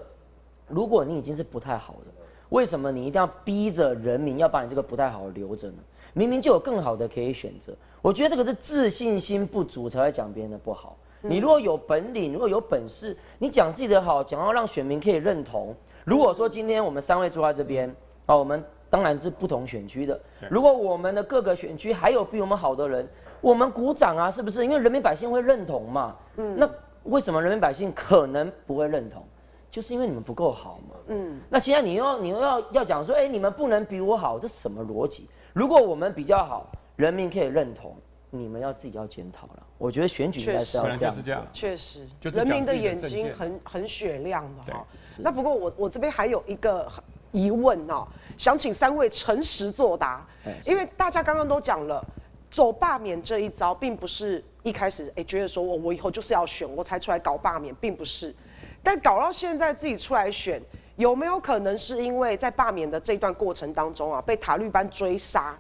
如果你已经是不太好的。为什么你一定要逼着人民要把你这个不太好留着呢？明明就有更好的可以选择。我觉得这个是自信心不足才会讲别人的不好。你如果有本领，如果有本事，你讲自己的好，讲要让选民可以认同。如果说今天我们三位坐在这边，啊，我们当然是不同选区的。如果我们的各个选区还有比我们好的人，我们鼓掌啊，是不是？因为人民百姓会认同嘛。嗯。那为什么人民百姓可能不会认同？就是因为你们不够好嘛。嗯，那现在你又要你又要要讲说，哎，你们不能比我好，这什么逻辑？如果我们比较好，人民可以认同，你们要自己要检讨了。我觉得选举应该是要这样子。确实，人民的眼睛很很雪亮的哈。那不过我我这边还有一个疑问哦，想请三位诚实作答。因为大家刚刚都讲了，走罢免这一招，并不是一开始哎觉得说我我以后就是要选，我才出来搞罢免，并不是。但搞到现在自己出来选，有没有可能是因为在罢免的这段过程当中啊，被塔利班追杀，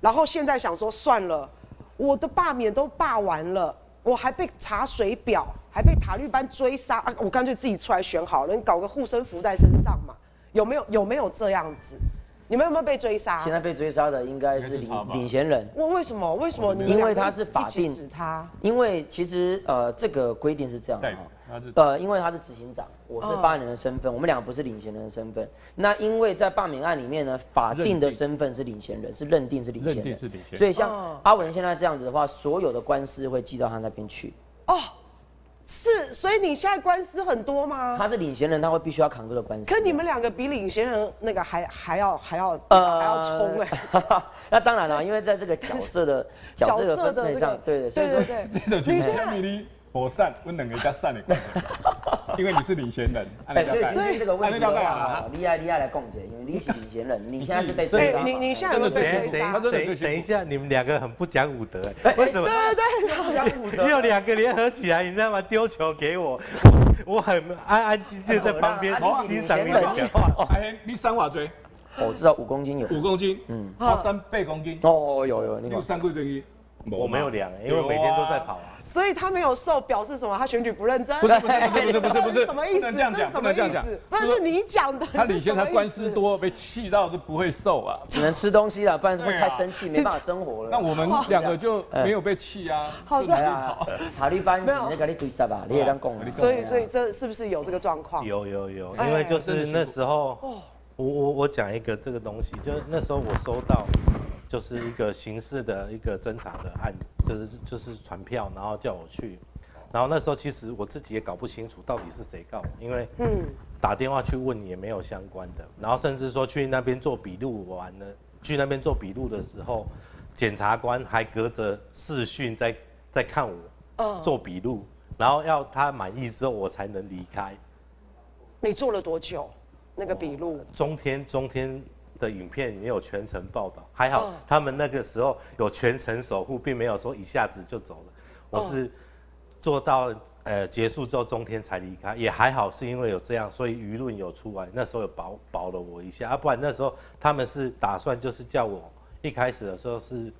然后现在想说算了，我的罢免都罢完了，我还被查水表，还被塔利班追杀啊，我干脆自己出来选好了，你搞个护身符在身上嘛？有没有有没有这样子？你们有没有被追杀？现在被追杀的应该是领领衔人。我为什么？为什么？因为他是法定指他。因为其实呃，这个规定是这样的哈。呃，因为他是执行长，我是发言人的身份，我们两个不是领衔人的身份。那因为在罢免案里面呢，法定的身份是领衔人，是认定是领衔人。是领衔人。所以像阿文现在这样子的话，所有的官司会寄到他那边去。哦。是，所以你现在官司很多吗？他是领衔人，他会必须要扛这个官司。可你们两个比领衔人那个还还要还要呃还要冲哎。那当然了，因为在这个角色的 角色的分配上，对对对对对。领衔人，我散，我两个加散的。因为你是领衔人，哎，所以今天这个问题的话，厉害厉害来共解，因为你是领衔人，你现在是被追杀。你你现在有被追杀？等等一下，你们两个很不讲武德，为什么？对对对，不讲武德。有两个联合起来，你知道吗？丢球给我，我很安安静静在旁边欣赏你们讲话。哎，你三瓦锥？我知道五公斤有。五公斤，嗯，他三倍公斤。哦，有有，你有三公斤。我没有量，因为每天都在跑啊。所以他没有瘦，表示什么？他选举不认真？不是不是不是不是不 是什么意思？这样讲，什么意思？不是你讲的。他领先，他官司多，被气到就不会瘦啊，只能吃东西了，不然会太生气，没办法生活了。那我们两个就没有被气啊。好在啊，塔利班没有那个你对杀吧，你也当共。所以所以这是不是有这个状况？有有有，因为就是那时候，我我我讲一个这个东西，就是那时候我收到。就是一个刑事的一个侦查的案，就是就是传票，然后叫我去，然后那时候其实我自己也搞不清楚到底是谁告我，因为嗯打电话去问也没有相关的，然后甚至说去那边做笔录完了，去那边做笔录的时候，检察官还隔着视讯在在看我做笔录，然后要他满意之后我才能离开。你做了多久？那个笔录？中天中天。的影片没有全程报道，还好他们那个时候有全程守护，并没有说一下子就走了。我是做到呃结束之后中天才离开，也还好是因为有这样，所以舆论有出来，那时候有保保了我一下啊，不然那时候他们是打算就是叫我一开始的时候是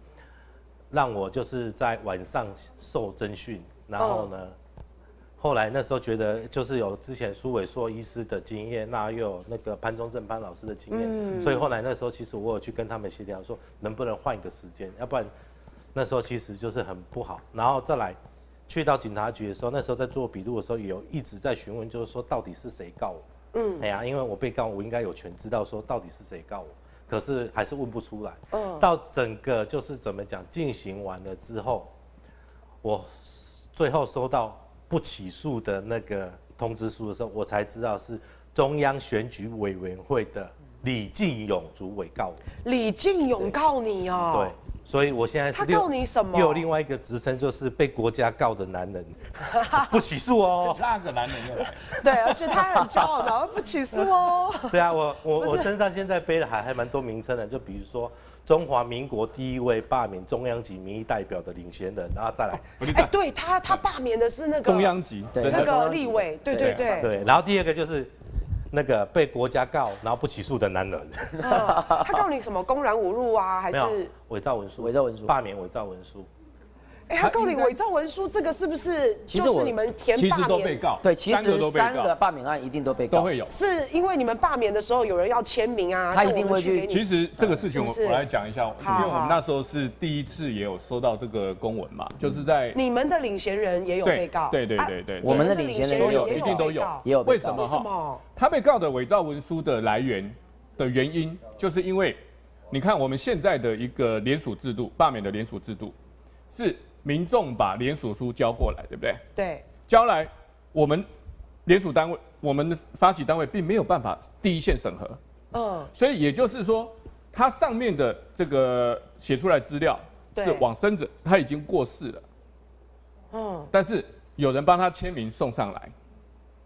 让我就是在晚上受侦讯，然后呢。后来那时候觉得就是有之前苏伟硕医师的经验，那又有那个潘忠正潘老师的经验，嗯、所以后来那时候其实我有去跟他们协调说，能不能换一个时间，要不然那时候其实就是很不好。然后再来去到警察局的时候，那时候在做笔录的时候，有一直在询问，就是说到底是谁告我？嗯，哎呀，因为我被告，我应该有权知道说到底是谁告我，可是还是问不出来。嗯，到整个就是怎么讲进行完了之后，我最后收到。不起诉的那个通知书的时候，我才知道是中央选举委员会的李进勇主委告我。李进勇告你哦？对，所以我现在是他告你什么？又有另外一个职称，就是被国家告的男人，不起诉哦。那个男人又来。对，而且他很骄傲，然后不起诉哦。对啊，我我我身上现在背的还还蛮多名称的，就比如说。中华民国第一位罢免中央级民意代表的领衔人，然后再来，哎，对他，他罢免的是那个中央级，对那个立委，对对对。对。然后第二个就是那个被国家告然后不起诉的男人，他告你什么？公然侮辱啊，还是？伪造文书？伪造文书，罢免伪造文书。哎，他告你伪造文书，这个是不是就是你们填罢免？都被告，对，其实三个罢免案一定都被告，都会有。是因为你们罢免的时候有人要签名啊，他一定会去。其实这个事情我我来讲一下，因为我们那时候是第一次也有收到这个公文嘛，就是在你们的领衔人也有被告，对对对对，我们的领衔人都有，一定都有，也有。为什么哈？他被告的伪造文书的来源的原因，就是因为你看我们现在的一个联署制度，罢免的联署制度是。民众把联署书交过来，对不对？对。交来，我们联署单位，我们的发起单位并没有办法第一线审核。嗯。所以也就是说，它上面的这个写出来资料是往生者，他已经过世了。嗯。但是有人帮他签名送上来，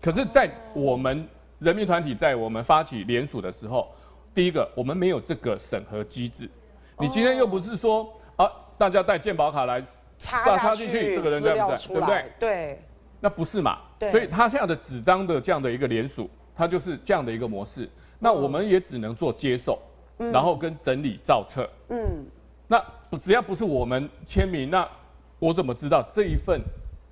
可是，在我们人民团体在我们发起联署的时候，第一个我们没有这个审核机制。你今天又不是说啊，大家带健保卡来。插插进去，这个人在不在？对不对？对，那不是嘛？所以他现在的纸张的这样的一个联署，它就是这样的一个模式。那我们也只能做接受，然后跟整理造册。嗯。那只要不是我们签名，那我怎么知道这一份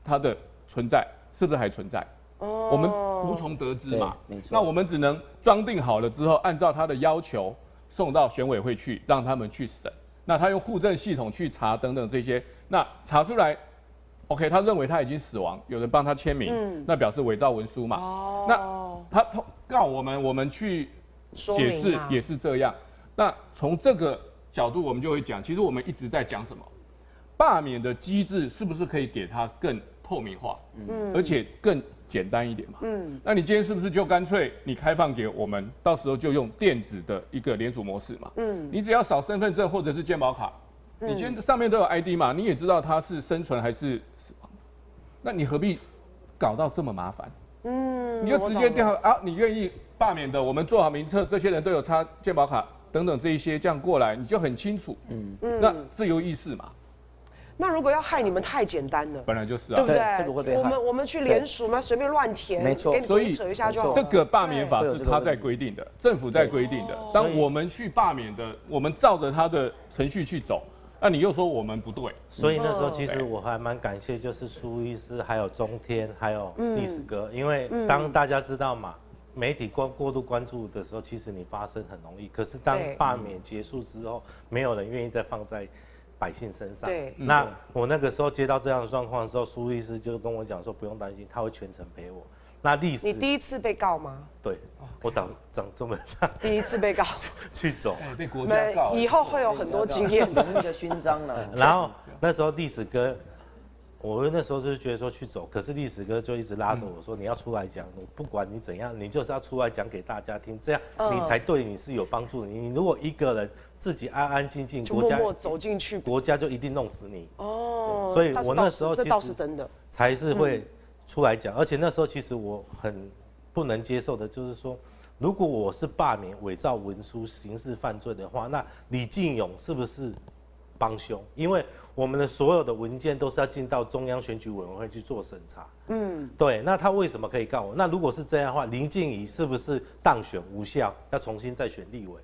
它的存在是不是还存在？哦。我们无从得知嘛。没错。那我们只能装订好了之后，按照他的要求送到选委会去，让他们去审。那他用户政系统去查等等这些，那查出来，OK，他认为他已经死亡，有人帮他签名，嗯、那表示伪造文书嘛。哦。那他告我们，我们去解释也是这样。那从这个角度，我们就会讲，其实我们一直在讲什么？罢免的机制是不是可以给他更透明化？嗯。而且更。简单一点嘛，嗯，那你今天是不是就干脆你开放给我们，到时候就用电子的一个联署模式嘛，嗯，你只要扫身份证或者是健保卡，嗯、你今天上面都有 ID 嘛，你也知道他是生存还是死亡，那你何必搞到这么麻烦？嗯，你就直接调啊，你愿意罢免的，我们做好名册，这些人都有插健保卡等等这一些，这样过来你就很清楚，嗯嗯，那自由意识嘛。那如果要害你们太简单了，本来就是啊，对不对？这个会被。我们我们去联署嘛，随便乱填，没错。所以扯一下就好。这个罢免法是他在规定的，政府在规定的。当我们去罢免的，我们照着他的程序去走，那你又说我们不对。所以那时候其实我还蛮感谢，就是苏医师、还有中天、还有历史哥，因为当大家知道嘛，媒体过过度关注的时候，其实你发声很容易。可是当罢免结束之后，没有人愿意再放在。百姓身上，对，那我那个时候接到这样的状况的时候，苏医师就跟我讲说，不用担心，他会全程陪我。那历史，你第一次被告吗？对，我长长这么大，第一次被告 去走，被国家告，以后会有很多经验，的那个勋章了。然后那时候历史哥。我那时候就是觉得说去走，可是历史哥就一直拉着我说，你要出来讲，你不管你怎样，你就是要出来讲给大家听，这样你才对你是有帮助的。你如果一个人自己安安静静，国家走进去，国家就一定弄死你。哦，所以我那时候其实这倒是真的，才是会出来讲。而且那时候其实我很不能接受的就是说，如果我是罢免伪造文书刑事犯罪的话，那李进勇是不是帮凶？因为我们的所有的文件都是要进到中央选举委员会去做审查。嗯，对。那他为什么可以告我？那如果是这样的话，林静怡是不是当选无效，要重新再选立委？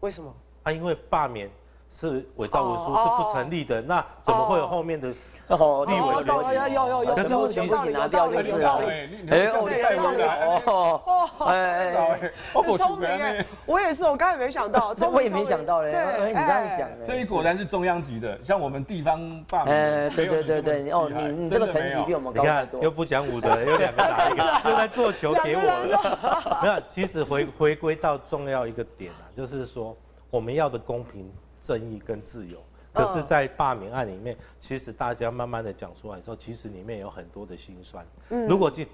为什么？啊，因为罢免是伪造文书是不成立的，那怎么会有后面的？哦，立委选有有有有，可是我全部拿掉了，有道理。哎，有道理哦。哎哎，很聪明哎，我也是，我刚才没想到，我也没想到嘞。对，你这样讲，这里果然是中央级的，像我们地方罢免。哎，对对对对，哦，你你这个成绩比我们高太多。又不讲武德，又两个打一个，又在做球给我了。没有，其实回回归到重要一个点啊，就是说我们要的公平、正义跟自由。可是，在罢免案里面，其实大家慢慢的讲出来之后，其实里面有很多的心酸。如果今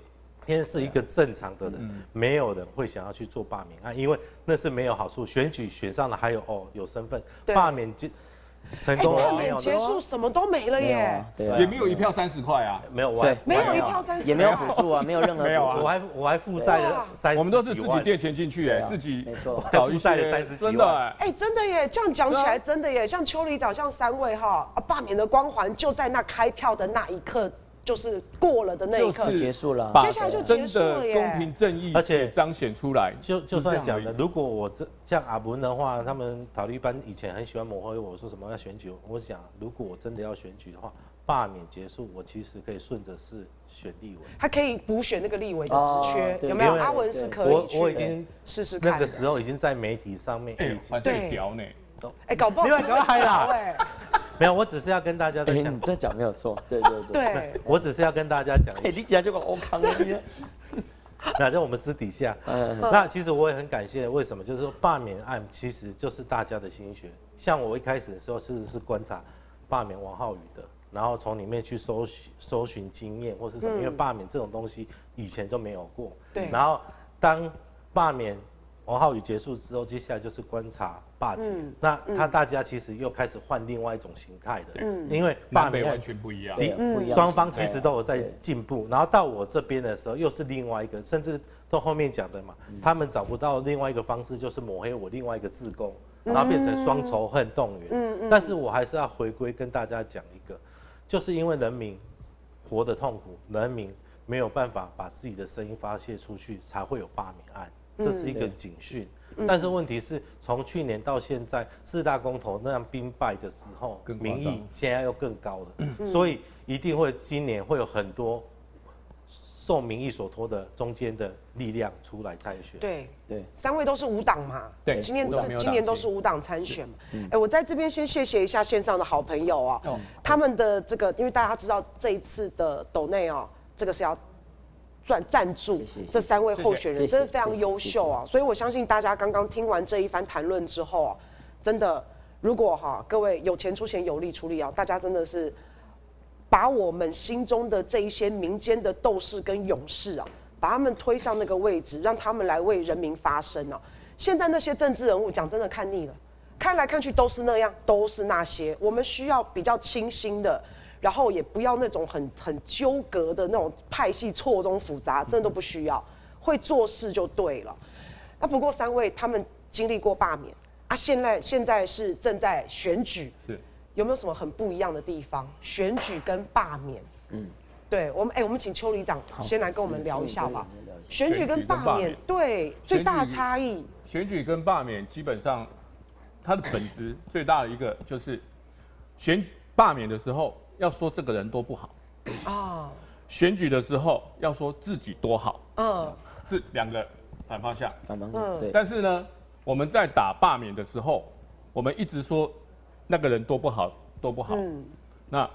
天是一个正常的人，没有人会想要去做罢免案，因为那是没有好处。选举选上了，还有哦有身份，罢免就。成功了没有？结束什么都没了耶，对，也没有一票三十块啊，没有，对，没有一票三十，也没有补助啊，没有任何补助，我还我还负债了三，我们都是自己垫钱进去哎，自己没错，搞负债了三十几万，真的哎，真的耶，这样讲起来真的耶，像邱里长像三位哈，啊，罢免的光环就在那开票的那一刻。就是过了的那一刻结束了，接下来就结束了耶。公平正义，而且彰显出来。就就算讲的，如果我这像阿文的话，他们塔利班以前很喜欢抹黑我说什么要选举，我想如果我真的要选举的话，罢免结束，我其实可以顺着是选立委，他可以补选那个立委的职缺，有没有？阿文是可以。我我已经试试看，那个时候已经在媒体上面已经对屌呢，哎，搞不好另外搞嗨了。没有，我只是要跟大家在讲。你在讲没有错，对对对。对，我只是要跟大家讲。哎，你讲就个欧康的。那在我们私底下，那其实我也很感谢。为什么？就是说罢免案其实就是大家的心血。像我一开始的时候，其实是观察罢免王浩宇的，然后从里面去搜寻搜寻经验或是什么，因为罢免这种东西以前都没有过。对。然后当罢免。王浩宇结束之后，接下来就是观察罢检。嗯、那他大家其实又开始换另外一种形态的，嗯、因为罢免完全不一样，双方其实都有在进步。然后到我这边的时候，又是另外一个，甚至到后面讲的嘛，嗯、他们找不到另外一个方式，就是抹黑我另外一个志工，然后变成双仇恨动员。嗯嗯、但是我还是要回归跟大家讲一个，就是因为人民活得痛苦，人民没有办法把自己的声音发泄出去，才会有罢免案。这是一个警讯，嗯、但是问题是从去年到现在四大公投那样兵败的时候，民意现在又更高了，嗯、所以一定会今年会有很多受民意所托的中间的力量出来参选。对对，三位都是无党嘛。对，今年今年都是无党参选嘛。哎，我在这边先谢谢一下线上的好朋友啊，他们的这个，因为大家知道这一次的斗内哦，这个是要赚赞助这三位候选人，真的非常优秀啊。所以我相信大家刚刚听完这一番谈论之后啊，真的，如果哈各位有钱出钱，有力出力啊，大家真的是。把我们心中的这一些民间的斗士跟勇士啊，把他们推上那个位置，让他们来为人民发声啊！现在那些政治人物，讲真的看腻了，看来看去都是那样，都是那些。我们需要比较清新的，然后也不要那种很很纠葛的那种派系错综复杂，真的都不需要，会做事就对了。那不过三位他们经历过罢免啊，现在现在是正在选举。是。有没有什么很不一样的地方？选举跟罢免，嗯，对我们，哎、欸，我们请邱里长先来跟我们聊一下吧。选举跟罢免，对，最大差异。选举跟罢免基本上，它的本质最大的一个就是，选举罢免的时候要说这个人多不好啊，选举的时候要说自己多好，嗯，是两个反方向，反方向，对。但是呢，我们在打罢免的时候，我们一直说。那个人多不好，多不好。嗯，那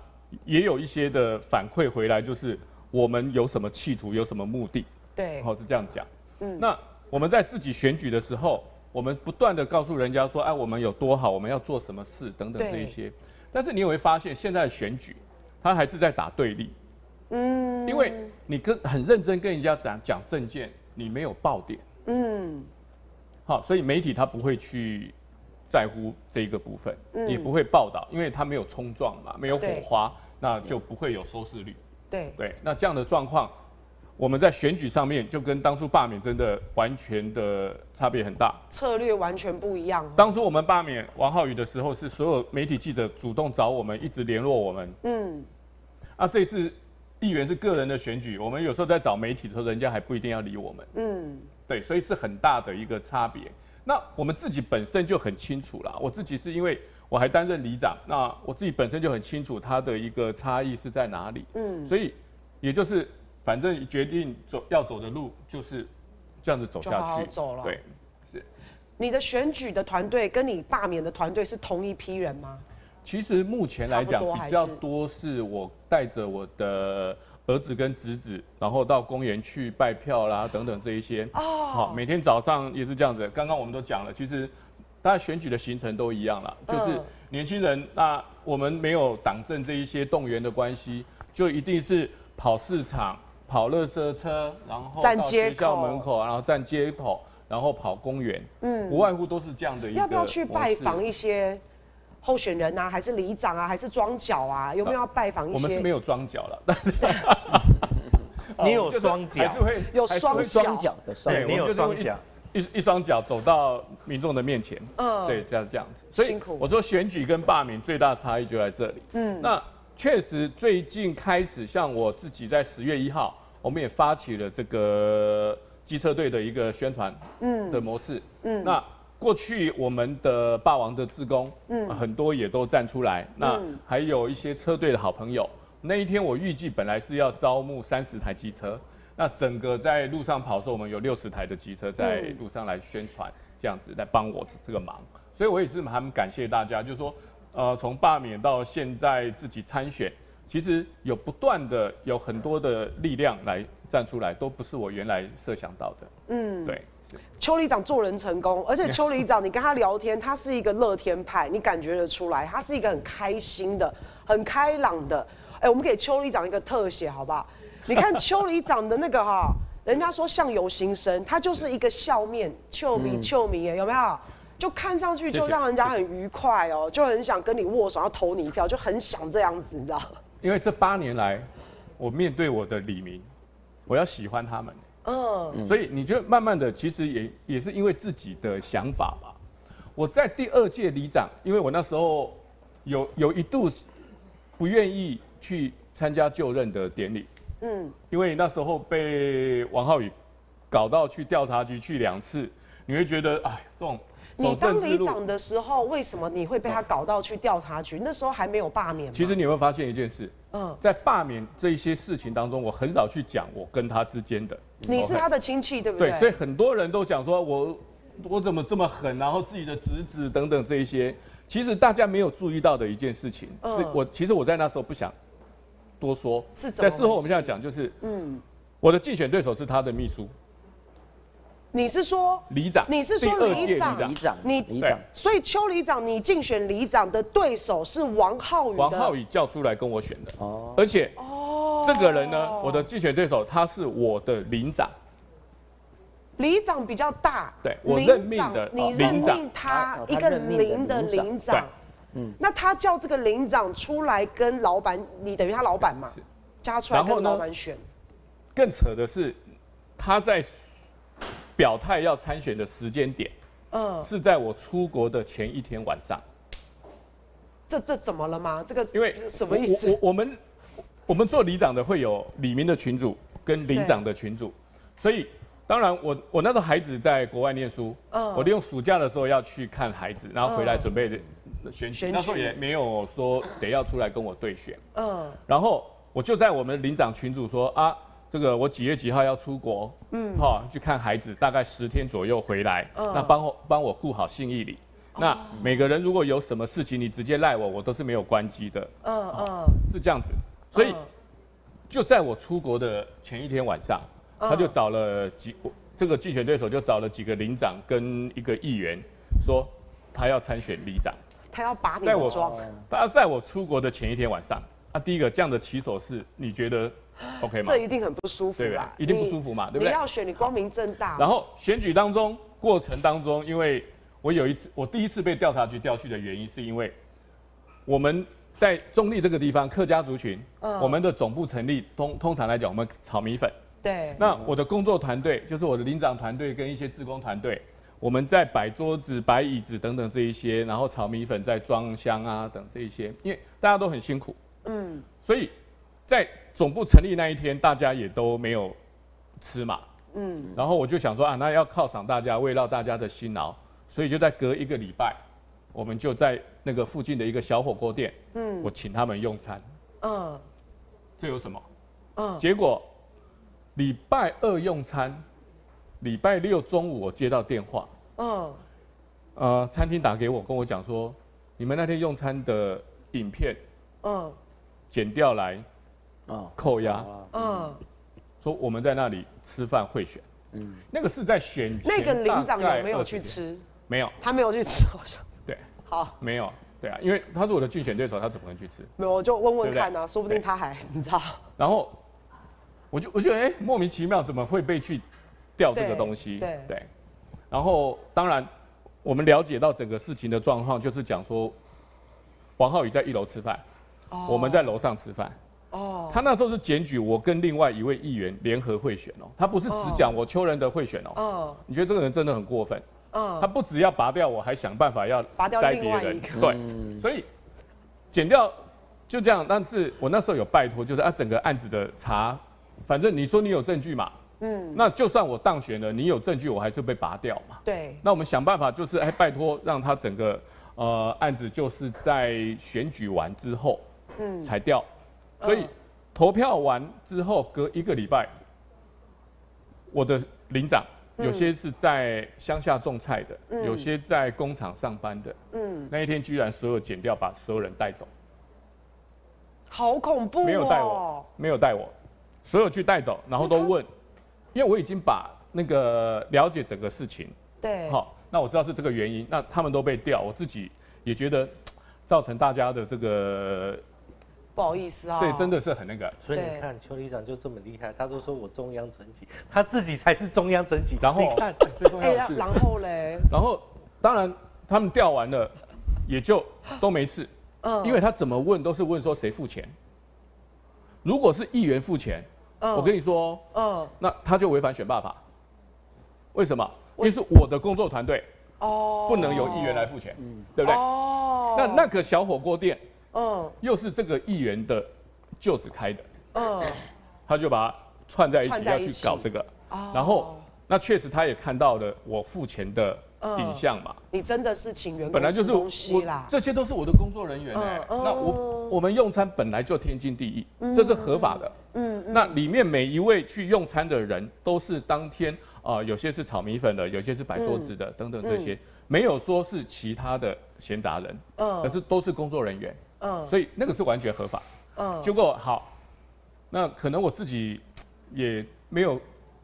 也有一些的反馈回来，就是我们有什么企图，有什么目的。对，好是这样讲。嗯，那我们在自己选举的时候，我们不断的告诉人家说，哎，我们有多好，我们要做什么事等等这一些。但是你有没有发现，现在的选举，他还是在打对立。嗯，因为你跟很认真跟人家讲讲政见，你没有爆点。嗯，好，所以媒体他不会去。在乎这一个部分，也不会报道，因为他没有冲撞嘛，没有火花，那就不会有收视率。对对，那这样的状况，我们在选举上面就跟当初罢免真的完全的差别很大，策略完全不一样。当初我们罢免王浩宇的时候，是所有媒体记者主动找我们，一直联络我们。嗯，啊，这次议员是个人的选举，我们有时候在找媒体的时候，人家还不一定要理我们。嗯，对，所以是很大的一个差别。那我们自己本身就很清楚了。我自己是因为我还担任里长，那我自己本身就很清楚它的一个差异是在哪里。嗯，所以也就是反正决定走要走的路就是这样子走下去。好好走了。对，是。你的选举的团队跟你罢免的团队是同一批人吗？其实目前来讲比较多是我带着我的。儿子跟侄子，然后到公园去拜票啦，等等这一些。哦。好，每天早上也是这样子。刚刚我们都讲了，其实大家选举的行程都一样了，就是年轻人，那我们没有党政这一些动员的关系，就一定是跑市场、跑垃圾车，然后站街校门口，然后站街头，然后跑公园。嗯。不外乎都是这样的一个。要不要去拜访一些？候选人啊，还是里长啊，还是庄脚啊？有没有要拜访一些？我们是没有庄脚了，你有双脚，还是会有双脚的双，对，你有双脚，一一双脚走到民众的面前，嗯，对，这样这样子。所以我说选举跟罢免最大差异就在这里。嗯，那确实最近开始，像我自己在十月一号，我们也发起了这个机车队的一个宣传，嗯，的模式，嗯，那。过去我们的霸王的志工，嗯，很多也都站出来。那还有一些车队的好朋友。那一天我预计本来是要招募三十台机车，那整个在路上跑的时候，我们有六十台的机车在路上来宣传，这样子来帮我这个忙。所以我也是蛮感谢大家，就是说，呃，从罢免到现在自己参选，其实有不断的有很多的力量来站出来，都不是我原来设想到的。嗯，对。邱里长做人成功，而且邱里长，你跟他聊天，他是一个乐天派，你感觉得出来，他是一个很开心的、很开朗的。哎，我们给邱里长一个特写，好不好？你看邱里长的那个哈，人家说相由心生，他就是一个笑面，俏咪俏咪，有没有？就看上去就让人家很愉快哦，就很想跟你握手，要投你一票，就很想这样子，你知道？因为这八年来，我面对我的李明，我要喜欢他们。嗯，所以你就慢慢的，其实也也是因为自己的想法吧。我在第二届里长，因为我那时候有有一度不愿意去参加就任的典礼，嗯，因为那时候被王浩宇搞到去调查局去两次，你会觉得哎，这种你当里长的时候，为什么你会被他搞到去调查局？那时候还没有罢免。其实你有没有发现一件事？嗯，在罢免这一些事情当中，我很少去讲我跟他之间的。你是他的亲戚，对不对？对，所以很多人都讲说我我怎么这么狠，然后自己的侄子等等这一些，其实大家没有注意到的一件事情，是我其实我在那时候不想多说。是在事后我们现在讲，就是嗯，我的竞选对手是他的秘书。你是说里长？你是说里长？里长，你里长。所以邱里长，你竞选里长的对手是王浩宇。王浩宇叫出来跟我选的。哦。而且，哦，这个人呢，我的竞选对手他是我的领长。里长比较大。对，我任命的。你任命他一个林的领长。嗯。那他叫这个领长出来跟老板，你等于他老板嘛？加出来跟老板选。更扯的是，他在。表态要参选的时间点，嗯，是在我出国的前一天晚上。这这怎么了吗？这个因为什么意思？我我，我们我们做里长的会有里民的群主跟里长的群主，所以当然我我那时候孩子在国外念书，嗯，我利用暑假的时候要去看孩子，然后回来准备选举，那时候也没有说谁要出来跟我对选，嗯，然后我就在我们里长群主说啊。这个我几月几号要出国，嗯，哈，去看孩子，大概十天左右回来，嗯，那帮我帮我顾好信义里，哦，那每个人如果有什么事情，你直接赖我，我都是没有关机的，嗯嗯，是这样子，所以就在我出国的前一天晚上，他就找了几这个竞选对手就找了几个领长跟一个议员，说他要参选里长，他要把你的桩，他在我出国的前一天晚上，啊，第一个这样的起手式，你觉得？OK 吗？这一定很不舒服，对吧？一定不舒服嘛，对不对？你要选，你光明正大。然后选举当中过程当中，因为我有一次，我第一次被调查局调去的原因，是因为我们在中立这个地方客家族群，嗯，我们的总部成立，通通常来讲，我们炒米粉。对。那我的工作团队，就是我的领长团队跟一些志工团队，我们在摆桌子、摆椅子等等这一些，然后炒米粉、在装箱啊等这一些，因为大家都很辛苦，嗯，所以在。总部成立那一天，大家也都没有吃嘛，嗯，然后我就想说啊，那要犒赏大家，慰劳大家的辛劳，所以就在隔一个礼拜，我们就在那个附近的一个小火锅店，嗯，我请他们用餐，嗯，这有什么？嗯，结果礼拜二用餐，礼拜六中午我接到电话，嗯，呃，餐厅打给我，跟我讲说，你们那天用餐的影片，嗯，剪掉来。啊，扣押，嗯，说我们在那里吃饭贿选，嗯，那个是在选前，那个领长有没有去吃？没有，他没有去吃，好像。对，好，没有，对啊，因为他是我的竞选对手，他怎么能去吃？没有，我就问问看呢，说不定他还你知道。然后，我就我觉得哎，莫名其妙，怎么会被去调这个东西？对对。然后，当然，我们了解到整个事情的状况，就是讲说，王浩宇在一楼吃饭，我们在楼上吃饭。哦，他那时候是检举我跟另外一位议员联合贿选哦，他不是只讲我邱仁德贿选哦。哦，你觉得这个人真的很过分？嗯，他不只要拔掉我，还想办法要拔掉另外一个。对，所以剪掉就这样。但是我那时候有拜托，就是啊，整个案子的查，反正你说你有证据嘛，嗯，那就算我当选了，你有证据，我还是被拔掉嘛。对，那我们想办法，就是哎，拜托让他整个呃案子就是在选举完之后，嗯，才调。所以投票完之后，隔一个礼拜，我的领长有些是在乡下种菜的，嗯、有些在工厂上班的。嗯，那一天居然所有剪掉，把所有人带走，好恐怖、哦！没有带我，没有带我，所有去带走，然后都问，因为我已经把那个了解整个事情，对，好，那我知道是这个原因，那他们都被调，我自己也觉得造成大家的这个。不好意思啊，对，真的是很那个。所以你看，邱里长就这么厉害，他都说我中央层级，他自己才是中央层级。然后，你看，最重要的是，然后嘞，然后当然他们调完了，也就都没事。嗯，因为他怎么问都是问说谁付钱。如果是议员付钱，我跟你说，嗯，那他就违反选罢法。为什么？因为是我的工作团队，哦，不能由议员来付钱，嗯，对不对？哦，那那个小火锅店。嗯，又是这个议员的舅子开的，嗯，他就把它串在一起要去搞这个，然后那确实他也看到了我付钱的影像嘛。你真的是请员工吃东西啦，这些都是我的工作人员哎。那我我们用餐本来就天经地义，这是合法的。嗯，那里面每一位去用餐的人都是当天啊，有些是炒米粉的，有些是摆桌子的，等等这些，没有说是其他的闲杂人。嗯，可是都是工作人员。嗯，所以那个是完全合法。嗯，结果好，那可能我自己也没有。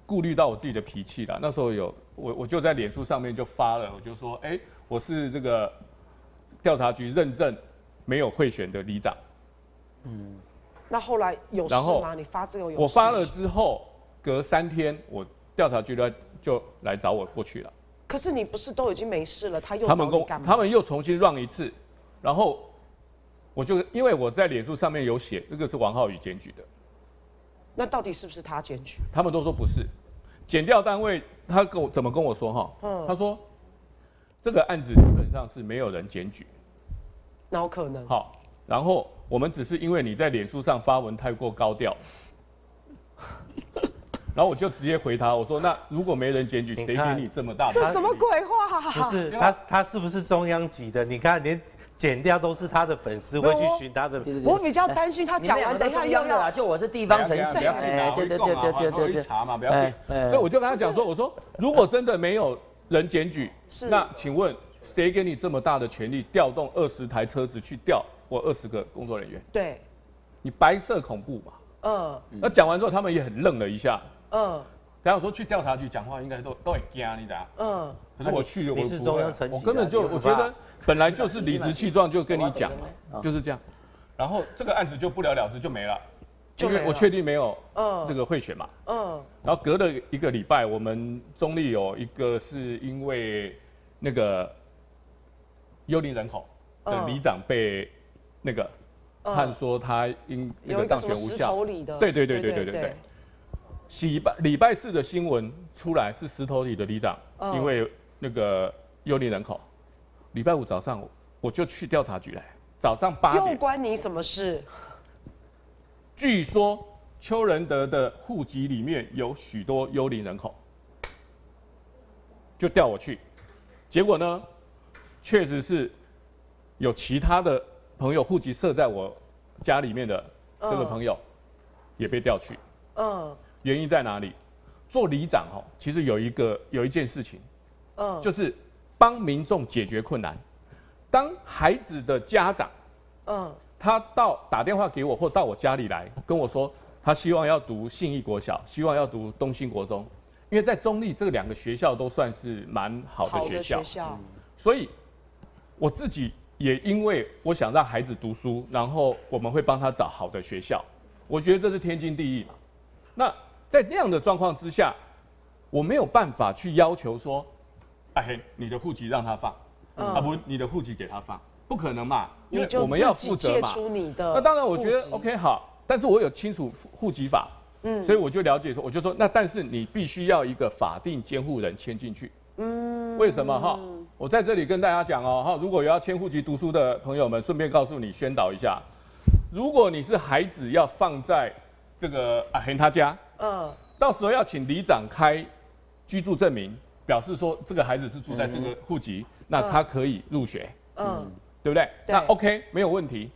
顾虑到我自己的脾气了，那时候有我我就在脸书上面就发了，我就说，哎、欸，我是这个调查局认证没有贿选的里长。嗯，那后来有事吗？你发这个有事？我发了之后，隔三天我调查局的就来找我过去了。可是你不是都已经没事了？他又？他们跟他们又重新 run 一次，然后我就因为我在脸书上面有写，这个是王浩宇检举的。那到底是不是他检举？他们都说不是。检调单位他跟我怎么跟我说哈？嗯，他说这个案子基本上是没有人检举，哪有可能？好，然后我们只是因为你在脸书上发文太过高调，然后我就直接回他，我说那如果没人检举，谁给你这么大的？这什么鬼话？不是他，他是不是中央级的？你看连。剪掉都是他的粉丝会去寻他的，我比较担心他讲完等一下又要，就我是地方城市，不要对对对对对对对，查嘛，不要对，所以我就跟他讲说，我说如果真的没有人检举，那请问谁给你这么大的权力调动二十台车子去调我二十个工作人员？对，你白色恐怖嘛？嗯，那讲完之后他们也很愣了一下，嗯。然后说去调查局讲话，应该都都很惊，你知道？嗯。可是我去，我是中央层级，我根本就我觉得本来就是理直气壮就跟你讲了，就是这样。然后这个案子就不了了之就没了，因为我确定没有这个贿选嘛。嗯。然后隔了一个礼拜，我们中立有一个是因为那个幽灵人口的里长被那个判说他因那个当选无效。对对对对对对对。礼拜礼拜四的新闻出来是石头里的里长，因为那个幽灵人口。礼拜五早上我就去调查局来，早上八点。又关你什么事？据说邱仁德的户籍里面有许多幽灵人口，就调我去。结果呢，确实是有其他的朋友户籍设在我家里面的这个朋友也被调去。嗯。原因在哪里？做里长哦，其实有一个有一件事情，嗯，就是帮民众解决困难。当孩子的家长，嗯，他到打电话给我或到我家里来跟我说，他希望要读信义国小，希望要读东兴国中，因为在中立这两个学校都算是蛮好的学校，所以我自己也因为我想让孩子读书，然后我们会帮他找好的学校，我觉得这是天经地义嘛。那在那样的状况之下，我没有办法去要求说，哎嘿，你的户籍让他放，嗯、啊不，你的户籍给他放，不可能嘛，因为我们要负责嘛。那当然，我觉得 OK 好，但是我有清楚户籍法，嗯，所以我就了解说，我就说，那但是你必须要一个法定监护人签进去，嗯，为什么哈？我在这里跟大家讲哦，哈，如果有要迁户籍读书的朋友们，顺便告诉你宣导一下，如果你是孩子要放在这个阿恒他家。嗯，到时候要请里长开居住证明，表示说这个孩子是住在这个户籍，嗯、那他可以入学，嗯，对不对？对。那 OK 没有问题。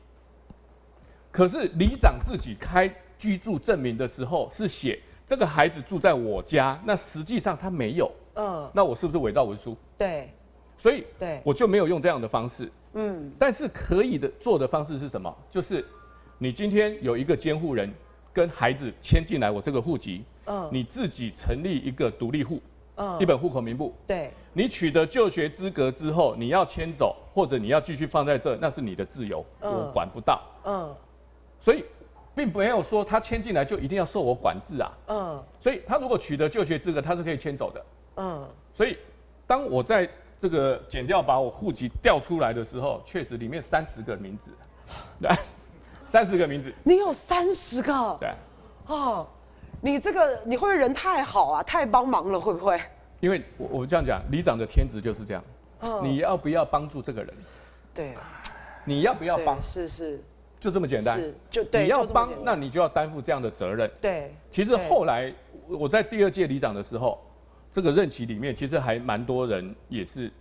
可是里长自己开居住证明的时候是写这个孩子住在我家，那实际上他没有，嗯，那我是不是伪造文书？对，所以对，我就没有用这样的方式，嗯，但是可以的做的方式是什么？就是你今天有一个监护人。跟孩子迁进来我这个户籍，嗯，你自己成立一个独立户，嗯，一本户口名簿，对，你取得就学资格之后，你要迁走或者你要继续放在这，那是你的自由，我管不到，嗯，所以并没有说他迁进来就一定要受我管制啊，嗯，所以他如果取得就学资格，他是可以迁走的，嗯，所以当我在这个减掉把我户籍调出来的时候，确实里面三十个名字，对。三十个名字，你有三十个？对，哦，你这个你会不会人太好啊？太帮忙了，会不会？因为我我这样讲，里长的天职就是这样，哦、你要不要帮助这个人？对，你要不要帮？是是，就这么简单。是就对，你要帮，那你就要担负这样的责任。对，其实后来我在第二届里长的时候，这个任期里面，其实还蛮多人也是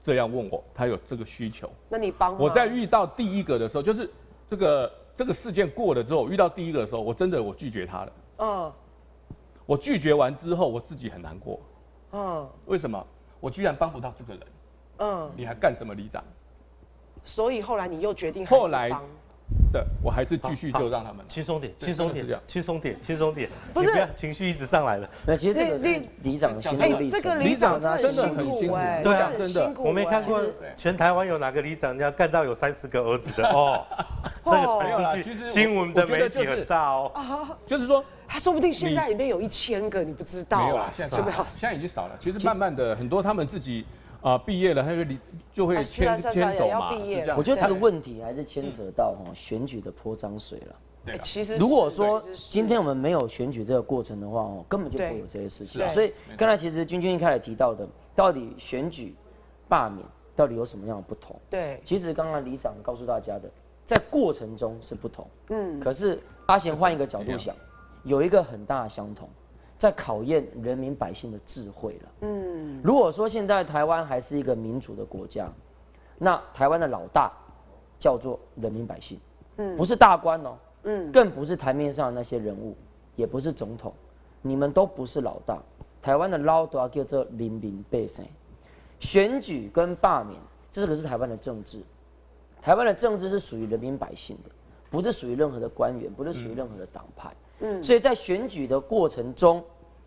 这样问我，他有这个需求。那你帮我在遇到第一个的时候，就是这个这个事件过了之后，遇到第一个的时候，我真的我拒绝他了。嗯。我拒绝完之后，我自己很难过。嗯。为什么？我居然帮不到这个人。嗯。你还干什么里长？所以后来你又决定后来。对，我还是继续就让他们轻松点，轻松点，轻松点，轻松点，不是情绪一直上来了。那其实这个是里长的心路历程。这个里长他真的很辛苦，对啊，真的。我没看过全台湾有哪个里长要干到有三十个儿子的哦。这个传出去，新闻的媒体很大哦。就是说，他说不定现在里面有一千个，你不知道。没有啊，现在现在已经少了。其实慢慢的，很多他们自己。啊，毕业了，他就离就会迁迁走嘛。我觉得这个问题还是牵扯到哈选举的泼脏水了。对，其实如果说今天我们没有选举这个过程的话，哦，根本就不会有这些事情。所以刚才其实君君一开始提到的，到底选举罢免到底有什么样的不同？对，其实刚刚李长告诉大家的，在过程中是不同。嗯，可是阿贤换一个角度想，有一个很大的相同。在考验人民百姓的智慧了。嗯，如果说现在台湾还是一个民主的国家，那台湾的老大叫做人民百姓，嗯，不是大官哦，嗯，更不是台面上的那些人物，也不是总统，你们都不是老大。台湾的老大叫做人民百姓。选举跟罢免，这个是台湾的政治。台湾的政治是属于人民百姓的，不是属于任何的官员，不是属于任何的党派。嗯，所以在选举的过程中，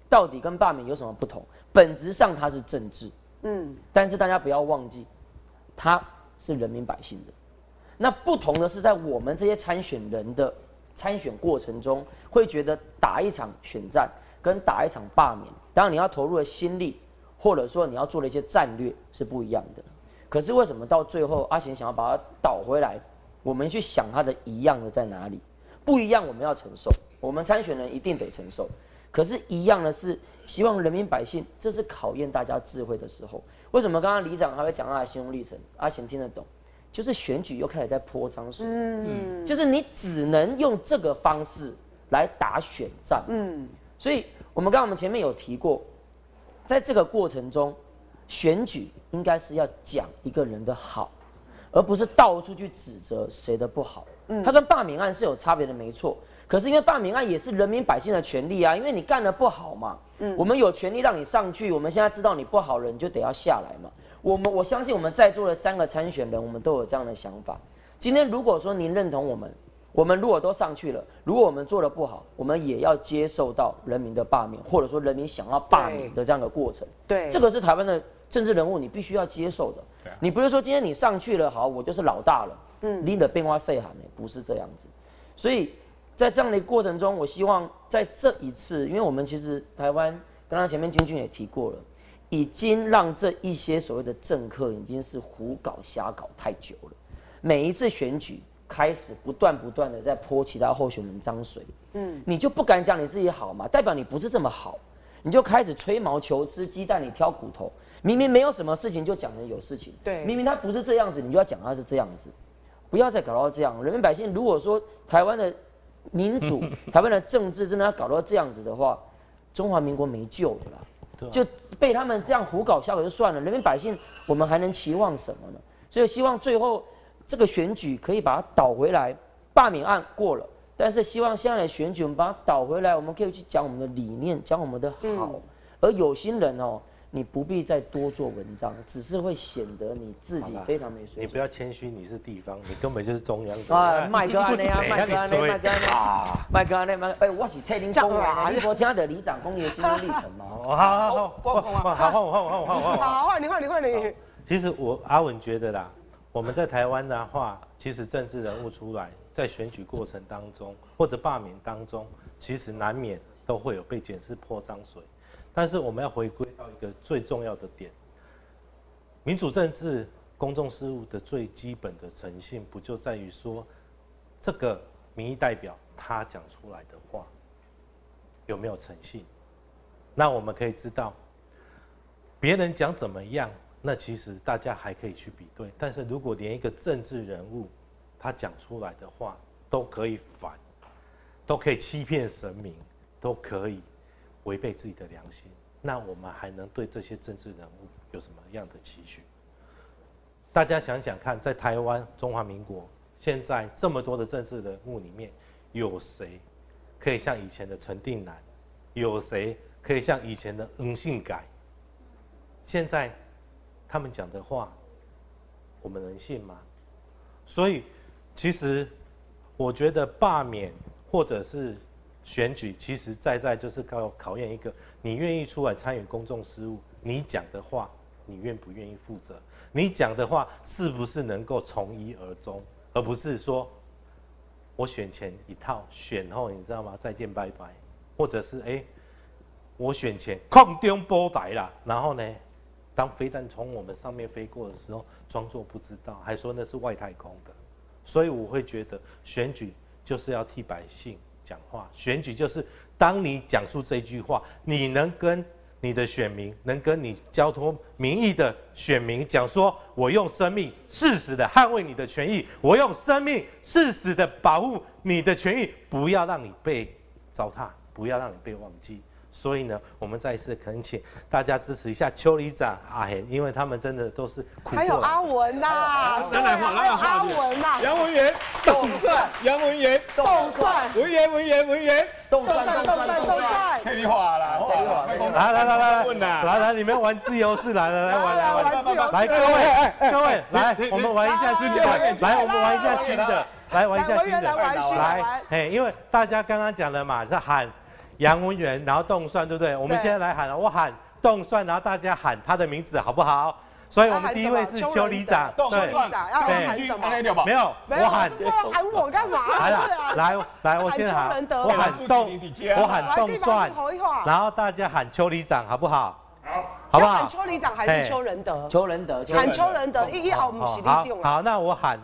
到底跟罢免有什么不同？本质上它是政治，嗯，但是大家不要忘记，它是人民百姓的。那不同的是，在我们这些参选人的参选过程中，会觉得打一场选战跟打一场罢免，当然你要投入的心力，或者说你要做的一些战略是不一样的。可是为什么到最后阿贤想要把它倒回来？我们去想它的一样的在哪里？不一样，我们要承受。我们参选人一定得承受，可是，一样的是希望人民百姓，这是考验大家智慧的时候。为什么刚刚里长还会讲他的心路历程？阿贤听得懂，就是选举又开始在泼脏水，嗯，就是你只能用这个方式来打选战，嗯，所以我们刚刚我们前面有提过，在这个过程中，选举应该是要讲一个人的好，而不是到处去指责谁的不好。嗯，他跟罢免案是有差别的，没错。可是因为罢免案也是人民百姓的权利啊，因为你干的不好嘛，嗯，我们有权利让你上去。我们现在知道你不好了，你就得要下来嘛。我们我相信我们在座的三个参选人，我们都有这样的想法。今天如果说您认同我们，我们如果都上去了，如果我们做的不好，我们也要接受到人民的罢免，或者说人民想要罢免的这样的过程。对，这个是台湾的政治人物，你必须要接受的。你不是说今天你上去了，好，我就是老大了，嗯，你的变化谁喊呢？不是这样子，所以。在这样的过程中，我希望在这一次，因为我们其实台湾刚刚前面君君也提过了，已经让这一些所谓的政客已经是胡搞瞎搞太久了。每一次选举开始，不断不断的在泼其他候选人脏水，嗯，你就不敢讲你自己好嘛？代表你不是这么好，你就开始吹毛求疵，鸡蛋里挑骨头。明明没有什么事情，就讲成有事情。对，明明他不是这样子，你就要讲他是这样子。不要再搞到这样。人民百姓如果说台湾的。民主，台湾的政治真的要搞到这样子的话，中华民国没救了啦，就被他们这样胡搞瞎搞就算了，人民百姓我们还能期望什么呢？所以希望最后这个选举可以把它倒回来，罢免案过了，但是希望现在的选举我们把它倒回来，我们可以去讲我们的理念，讲我们的好，而有心人哦。你不必再多做文章，只是会显得你自己非常没水准。你不要谦虚，你是地方，你根本就是中央。啊，麦哥安内啊，麦哥安内，麦哥安麦哥安内，麦哎，我是替您讲话，你无听到里长讲你的心路历程吗？好 好好，我我好，换我换我换我换我。好，换你换你换你。其实我阿文觉得啦，我们在台湾的话，其实政治人物出来，在选举过程当中或者罢免当中，其实难免都会有被检视泼脏水。但是我们要回归到一个最重要的点，民主政治、公众事务的最基本的诚信，不就在于说，这个民意代表他讲出来的话有没有诚信？那我们可以知道，别人讲怎么样，那其实大家还可以去比对。但是如果连一个政治人物他讲出来的话都可以反，都可以欺骗神明，都可以。违背自己的良心，那我们还能对这些政治人物有什么样的期许？大家想想看，在台湾中华民国现在这么多的政治人物里面，有谁可以像以前的陈定南？有谁可以像以前的翁信改？现在他们讲的话，我们能信吗？所以，其实我觉得罢免或者是选举，其实在在就是考考验一个你愿意出来参与公众事务，你讲的话，你愿不愿意负责？你讲的话是不是能够从一而终，而不是说我选前一套，选后你知道吗？再见拜拜，或者是哎，我选前空中波台了，然后呢？当飞弹从我们上面飞过的时候，装作不知道，还说那是外太空的，所以我会觉得选举就是要替百姓讲话。选举就是当你讲出这句话，你能跟你的选民，能跟你交托民意的选民讲说：我用生命誓死的捍卫你的权益，我用生命誓死的保护你的权益，不要让你被糟蹋，不要让你被忘记。所以呢，我们再一次恳请大家支持一下邱里长阿贤，因为他们真的都是苦。还有阿文呐，来来话，来来话，阿文呐，杨文元董帅，杨文元董帅，文元文元文元。冻蒜冻蒜冻蒜，可以话啦，来来来来来来，你们玩自由式，来来来玩来玩，来各位各位来，我们玩一下新的，来我们玩一下新的，来玩一下新的，来，嘿，因为大家刚刚讲了嘛，是喊。杨文元，然后动算，对不对？我们现在来喊，我喊动算，然后大家喊他的名字，好不好？所以我们第一位是邱里长，对，邱里长要喊什么？没有，我喊，喊我干嘛？来了，来来，我先喊，我喊冻，我喊动算，然后大家喊邱里长，好不好？好，好不好？喊邱里长还是邱仁德？邱仁德，喊邱仁德，一一号我们起立定好，那我喊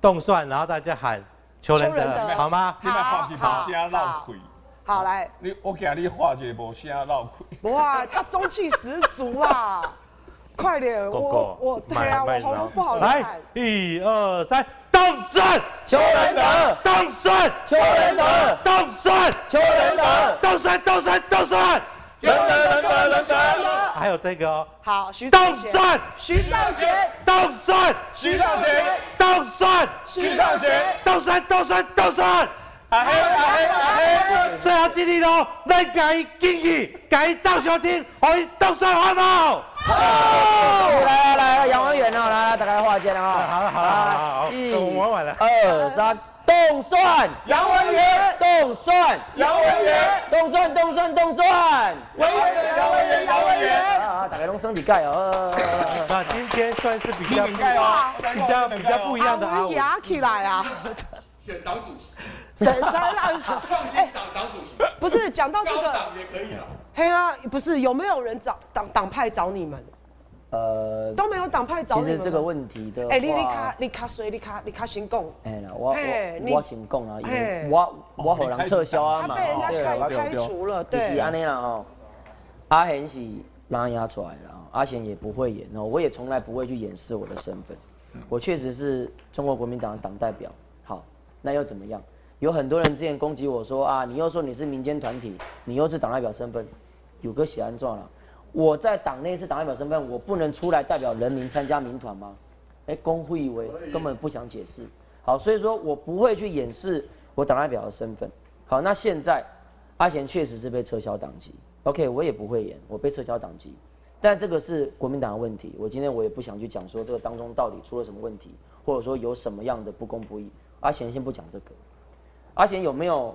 动算，然后大家喊邱仁德，好吗？好，好。好来，你我给你画一个无声绕开。哇，他中气十足啊！快点，我我对啊，我喉咙不好来，一二三，冻蒜，邱仁德，冻蒜，邱仁德，冻蒜，邱仁德，冻蒜，冻蒜，冻蒜，邱仁德，仁德，还有这个哦，好，徐少贤，徐尚贤，冻蒜，徐尚贤，冻蒜，徐尚贤，冻蒜，冻蒜，冻蒜。阿黑阿黑阿黑，最后一日咯，来甲伊敬意，甲伊到小厅，互伊冻蒜好不好？好，来来来，杨文元哦，来来，大家画一下了。好了好了好了，一，我玩完了。二三，冻蒜，杨文元，冻蒜，杨文元，冻蒜冻蒜冻蒜，文元杨文元杨文元。啊，大家拢身体盖哦。那今天算是比较比较比较不一样的啊。压起来啊。选党主席。谁谁让创新党党主席？不是讲到这个，也可以啊。嘿啊，不是有没有人找党党派找你们？呃，都没有党派找你们。其实这个问题的，哎，你你卡你卡谁？你卡你卡先讲。哎，我我我先讲啊，因为我我好人撤销啊嘛，他被人家开除了，对。是安尼啦哦。阿贤是拉压出来的，阿贤也不会演哦，我也从来不会去掩饰我的身份，我确实是中国国民党的党代表。好，那又怎么样？有很多人之前攻击我说啊，你又说你是民间团体，你又是党代表身份，有个写安状了。我在党内是党代表身份，我不能出来代表人民参加民团吗？哎，公会以为根本不想解释。好，所以说我不会去掩饰我党代表的身份。好，那现在阿贤确实是被撤销党籍，OK，我也不会演，我被撤销党籍，但这个是国民党的问题。我今天我也不想去讲说这个当中到底出了什么问题，或者说有什么样的不公不义。阿贤先不讲这个。阿贤有没有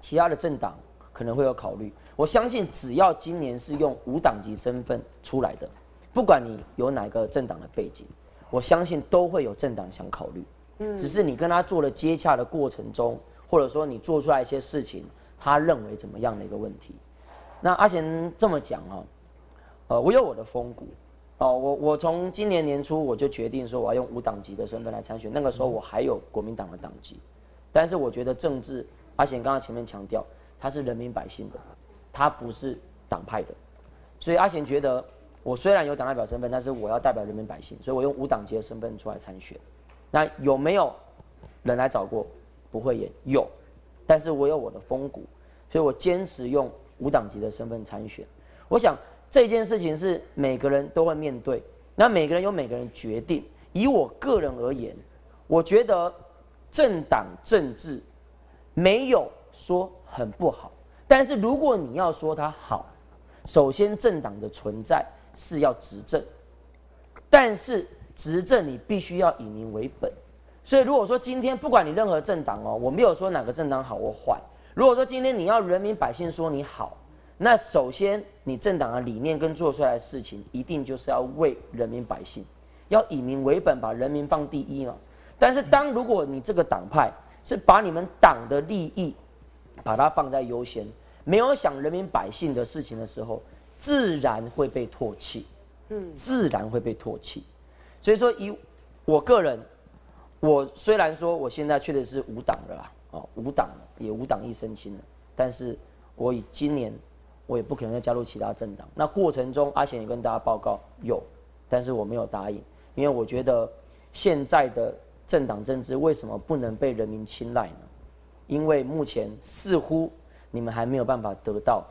其他的政党可能会有考虑？我相信只要今年是用无党籍身份出来的，不管你有哪个政党的背景，我相信都会有政党想考虑。嗯，只是你跟他做了接洽的过程中，或者说你做出来一些事情，他认为怎么样的一个问题？那阿贤这么讲啊，呃，我有我的风骨哦，我我从今年年初我就决定说我要用无党籍的身份来参选，那个时候我还有国民党的党籍。但是我觉得政治，阿贤刚刚前面强调，他是人民百姓的，他不是党派的，所以阿贤觉得，我虽然有党代表身份，但是我要代表人民百姓，所以我用无党籍的身份出来参选。那有没有人来找过？不会演，有，但是我有我的风骨，所以我坚持用无党籍的身份参选。我想这件事情是每个人都会面对，那每个人有每个人决定。以我个人而言，我觉得政党政治没有说很不好，但是如果你要说它好，首先政党的存在是要执政，但是执政你必须要以民为本。所以如果说今天不管你任何政党哦，我没有说哪个政党好或坏。如果说今天你要人民百姓说你好，那首先你政党的理念跟做出来的事情，一定就是要为人民百姓，要以民为本，把人民放第一嘛。但是当如果你这个党派是把你们党的利益，把它放在优先，没有想人民百姓的事情的时候，自然会被唾弃，嗯，自然会被唾弃。所以说以我个人，我虽然说我现在确实是无党了啦。哦，无党也无党一身轻了，但是我以今年我也不可能再加入其他政党。那过程中，阿贤也跟大家报告有，但是我没有答应，因为我觉得现在的政党政治为什么不能被人民青睐呢？因为目前似乎你们还没有办法得到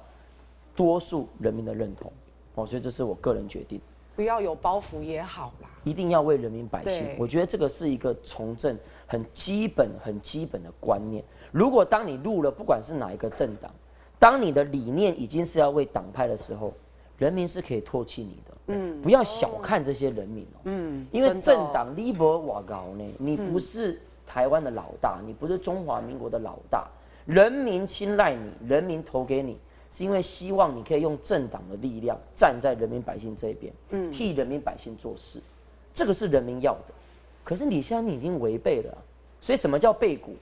多数人民的认同。哦，所以这是我个人决定。不要有包袱也好啦，一定要为人民百姓。我觉得这个是一个从政。很基本、很基本的观念。如果当你入了，不管是哪一个政党，当你的理念已经是要为党派的时候，人民是可以唾弃你的。嗯，不要小看这些人民哦。嗯，因为政党你不瓦高呢，你不是台湾的老大，你不是中华民国的老大，人民青睐你，人民投给你，是因为希望你可以用政党的力量站在人民百姓这边，嗯，替人民百姓做事，这个是人民要的。可是你现在你已经违背了，所以什么叫背骨？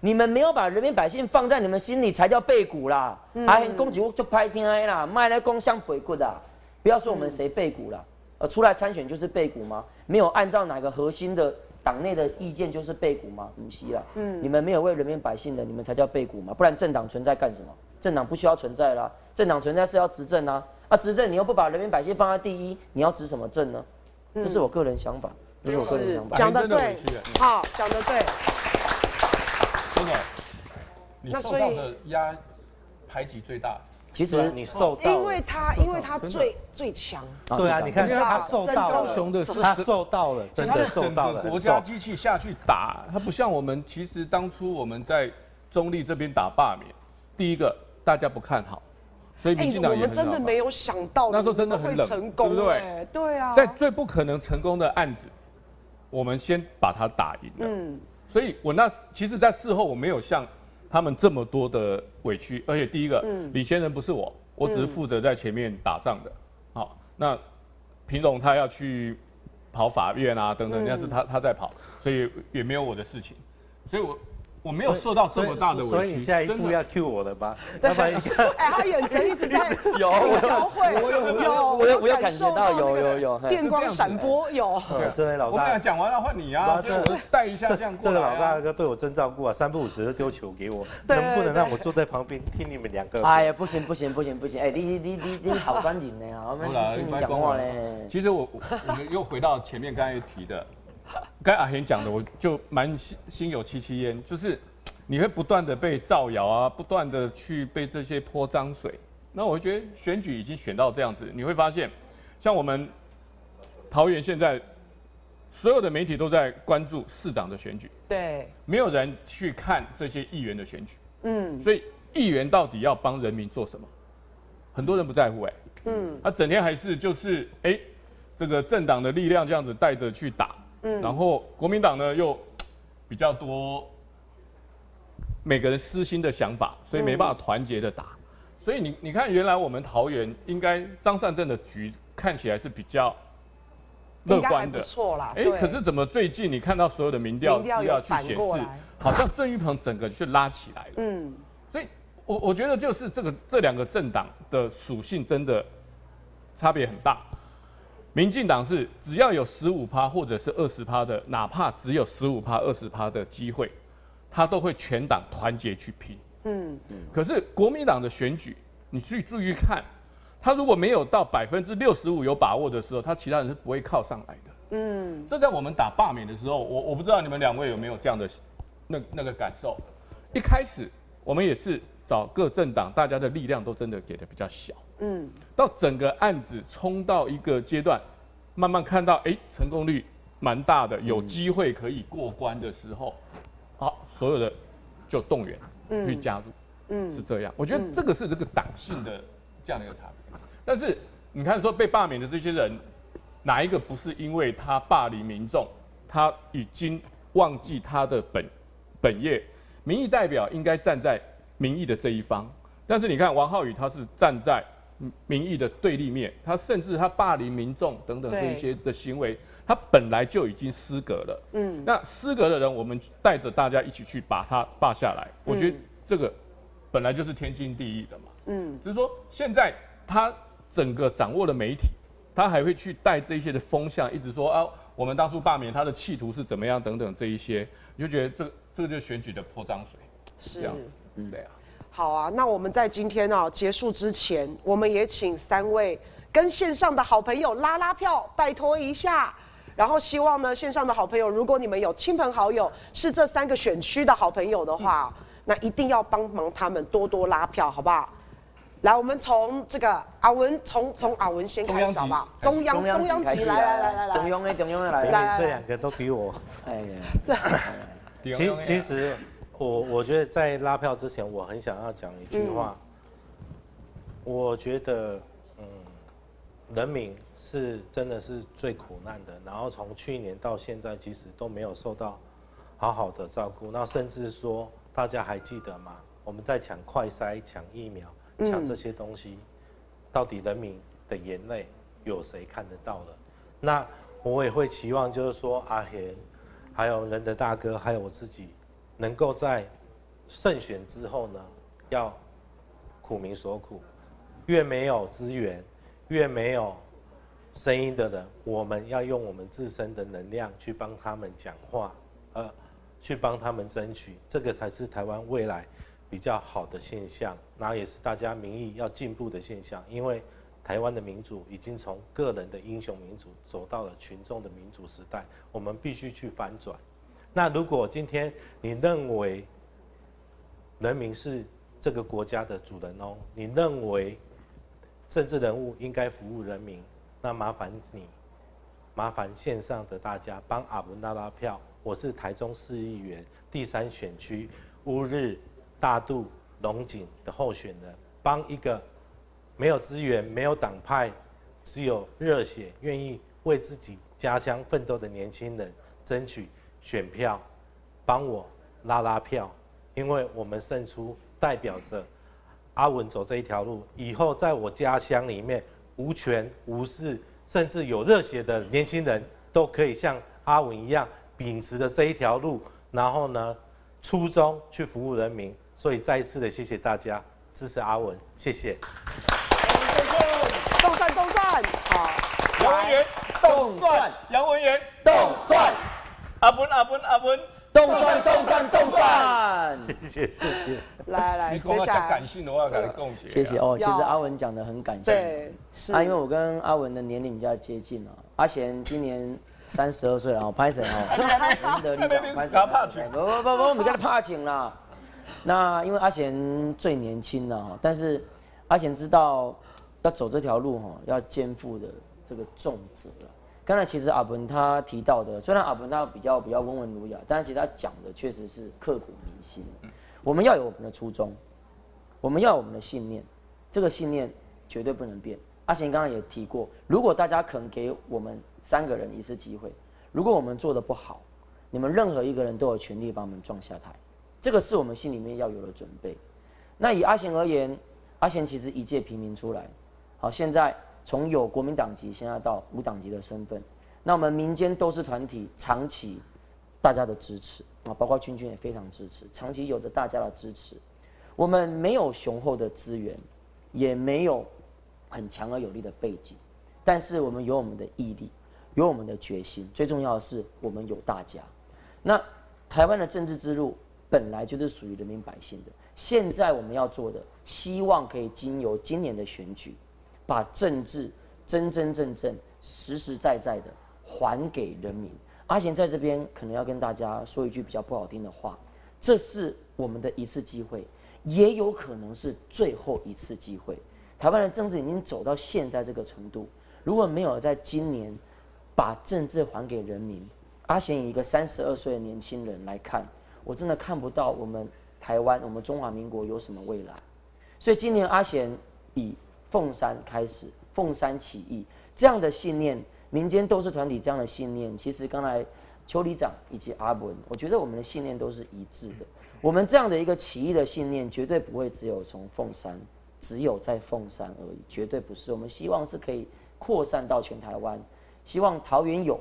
你们没有把人民百姓放在你们心里，才叫背骨啦！还攻击我就拍天哀啦，卖来攻香背骨的，不要说我们谁背骨了，呃，出来参选就是背骨吗？没有按照哪个核心的党内的意见就是背骨吗？不是啦，嗯，你们没有为人民百姓的，你们才叫背骨嘛，不然政党存在干什么？政党不需要存在啦，政党存在是要执政啊，啊，执政你又不把人民百姓放在第一，你要执什么政呢？这是我个人想法。这是我个人想法讲的对，好，讲的对。真的，你受到的压排挤最大。其实你受到，因为他因为他最最强。对啊，你看他受到高雄的，他受到了，真的受到了。国家机器下去打他，不像我们。其实当初我们在中立这边打罢免，第一个大家不看好。所以民进党也、欸、我们真的没有想到，那时候真的很冷，成功，对不对？对啊，在最不可能成功的案子。我们先把他打赢了，嗯，所以我那其实，在事后我没有像他们这么多的委屈，而且第一个，嗯，领先生不是我，我只是负责在前面打仗的，好，那平总他要去跑法院啊等等，那是他他在跑，所以也没有我的事情，所以我。我没有受到这么大的委屈，所以你下一步要 cue 我了吧？要不然你看，哎，他眼神一直在有交汇，我有有我有我有感觉到有有有电光闪波有。这位老大，我讲完了换你啊，所以我带一下这样过来。这个老大哥对我真照顾啊，三不五时就丢球给我，能不能让我坐在旁边听你们两个？哎呀，不行不行不行不行，哎，你你你你好专业呢，我们听你讲话嘞。其实我我们又回到前面刚才提的。刚阿贤讲的，我就蛮心心有戚戚焉，就是你会不断的被造谣啊，不断的去被这些泼脏水。那我觉得选举已经选到这样子，你会发现，像我们桃园现在所有的媒体都在关注市长的选举，对，没有人去看这些议员的选举，嗯，所以议员到底要帮人民做什么？很多人不在乎哎，嗯，他整天还是就是哎，这个政党的力量这样子带着去打。嗯，然后国民党呢又比较多每个人私心的想法，所以没办法团结的打。嗯、所以你你看，原来我们桃园应该张善政的局看起来是比较乐观的，不错啦。哎，可是怎么最近你看到所有的民调资料去显示，好像郑玉鹏整个就拉起来了。嗯，所以我我觉得就是这个这两个政党的属性真的差别很大。民进党是只要有十五趴或者是二十趴的，哪怕只有十五趴、二十趴的机会，他都会全党团结去拼。嗯嗯。可是国民党的选举，你去注意看，他如果没有到百分之六十五有把握的时候，他其他人是不会靠上来的。嗯。这在我们打罢免的时候，我我不知道你们两位有没有这样的那那个感受。一开始我们也是找各政党，大家的力量都真的给的比较小。嗯，到整个案子冲到一个阶段，慢慢看到哎、欸，成功率蛮大的，有机会可以过关的时候，好，所有的就动员去加入，嗯，是这样。我觉得这个是这个党性的这样的一个差别。但是你看说被罢免的这些人，哪一个不是因为他霸凌民众，他已经忘记他的本本业？民意代表应该站在民意的这一方，但是你看王浩宇他是站在民意的对立面，他甚至他霸凌民众等等这一些的行为，他本来就已经失格了。嗯，那失格的人，我们带着大家一起去把他霸下来，我觉得这个本来就是天经地义的嘛。嗯，只是说现在他整个掌握了媒体，他还会去带这一些的风向，一直说啊，我们当初罢免他的企图是怎么样等等这一些，你就觉得这这个就是选举的泼脏水，是这样子。嗯，对啊。好啊，那我们在今天啊结束之前，我们也请三位跟线上的好朋友拉拉票，拜托一下。然后希望呢，线上的好朋友，如果你们有亲朋好友是这三个选区的好朋友的话，嗯、那一定要帮忙他们多多拉票，好不好？来，我们从这个阿文，从从阿文先开始好不好？中央中央级，来来来来来，中央的中央的来，来这两个都比我，哎呀，这，其其实。我我觉得在拉票之前，我很想要讲一句话。我觉得，嗯，人民是真的是最苦难的。然后从去年到现在，其实都没有受到好好的照顾。那甚至说，大家还记得吗？我们在抢快筛、抢疫苗、抢这些东西，到底人民的眼泪有谁看得到了？那我也会期望，就是说阿贤，还有人的大哥，还有我自己。能够在胜选之后呢，要苦民所苦，越没有资源，越没有声音的人，我们要用我们自身的能量去帮他们讲话，呃，去帮他们争取，这个才是台湾未来比较好的现象，那也是大家民意要进步的现象，因为台湾的民主已经从个人的英雄民主走到了群众的民主时代，我们必须去反转。那如果今天你认为人民是这个国家的主人哦，你认为政治人物应该服务人民，那麻烦你，麻烦线上的大家帮阿文拉拉票。我是台中市议员第三选区乌日大肚龙井的候选人，帮一个没有资源、没有党派、只有热血、愿意为自己家乡奋斗的年轻人争取。选票，帮我拉拉票，因为我们胜出代表着阿文走这一条路，以后在我家乡里面无权无势，甚至有热血的年轻人都可以像阿文一样秉持着这一条路，然后呢，初衷去服务人民。所以再一次的谢谢大家支持阿文，谢谢。动算动算，好，杨文元动算，杨文元动算。阿文阿文阿文，动算动算动算，谢谢谢谢。来来，接下来感性的话，给他贡献。谢谢哦，其实阿文讲的很感性。对，是啊，因为我跟阿文的年龄比较接近啊。阿贤今年三十二岁了，拍谁哦？林德利长，拍谁？不不不不，我们跟他怕请了。那因为阿贤最年轻了，但是阿贤知道要走这条路哈，要肩负的这个重责。刚才其实阿文他提到的，虽然阿文他比较比较温文儒雅，但是其实他讲的确实是刻骨铭心。我们要有我们的初衷，我们要有我们的信念，这个信念绝对不能变。阿贤刚刚也提过，如果大家肯给我们三个人一次机会，如果我们做的不好，你们任何一个人都有权利把我们撞下台，这个是我们心里面要有的准备。那以阿贤而言，阿贤其实一介平民出来，好现在。从有国民党籍，现在到无党籍的身份，那我们民间斗士团体长期大家的支持啊，包括军军也非常支持，长期有着大家的支持。我们没有雄厚的资源，也没有很强而有力的背景，但是我们有我们的毅力，有我们的决心，最重要的是我们有大家。那台湾的政治之路本来就是属于人民百姓的，现在我们要做的，希望可以经由今年的选举。把政治真真正正、实实在在的还给人民。阿贤在这边可能要跟大家说一句比较不好听的话，这是我们的一次机会，也有可能是最后一次机会。台湾的政治已经走到现在这个程度，如果没有在今年把政治还给人民，阿贤以一个三十二岁的年轻人来看，我真的看不到我们台湾、我们中华民国有什么未来。所以今年阿贤以凤山开始，凤山起义这样的信念，民间斗士团体这样的信念，其实刚才邱里长以及阿文，我觉得我们的信念都是一致的。我们这样的一个起义的信念，绝对不会只有从凤山，只有在凤山而已，绝对不是。我们希望是可以扩散到全台湾，希望桃园有，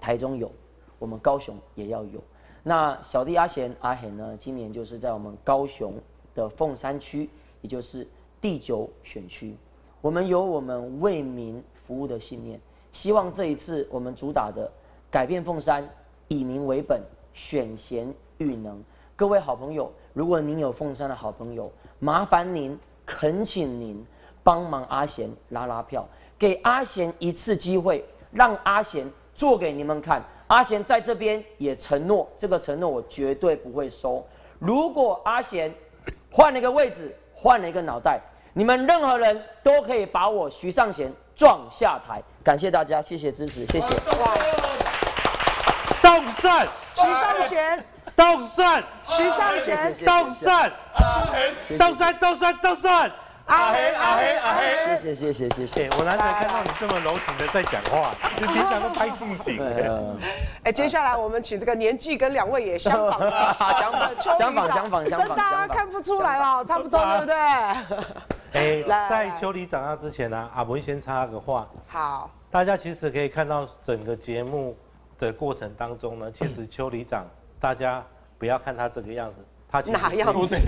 台中有，我们高雄也要有。那小弟阿贤阿贤呢，今年就是在我们高雄的凤山区，也就是第九选区，我们有我们为民服务的信念，希望这一次我们主打的改变凤山，以民为本，选贤育能。各位好朋友，如果您有凤山的好朋友，麻烦您恳请您帮忙阿贤拉拉票，给阿贤一次机会，让阿贤做给你们看。阿贤在这边也承诺，这个承诺我绝对不会收。如果阿贤换了一个位置，换了一个脑袋，你们任何人都可以把我徐尚贤撞下台。感谢大家，谢谢支持，谢谢。动善，徐尚贤。动善，徐尚贤，动善，动善，动善，动善，阿黑，阿黑，阿黑，谢谢，谢谢，谢谢。我难得看到你这么柔情的在讲话，你平常都拍近景。哎，接下来我们请这个年纪跟两位也相仿的，相仿，相仿，相仿，相仿，大家看不出来哦，差不多，对不对？哎，在邱里长要之前呢，阿文先插个话。好，大家其实可以看到整个节目的过程当中呢，其实邱里长。大家不要看他这个样子，他其实哪样子？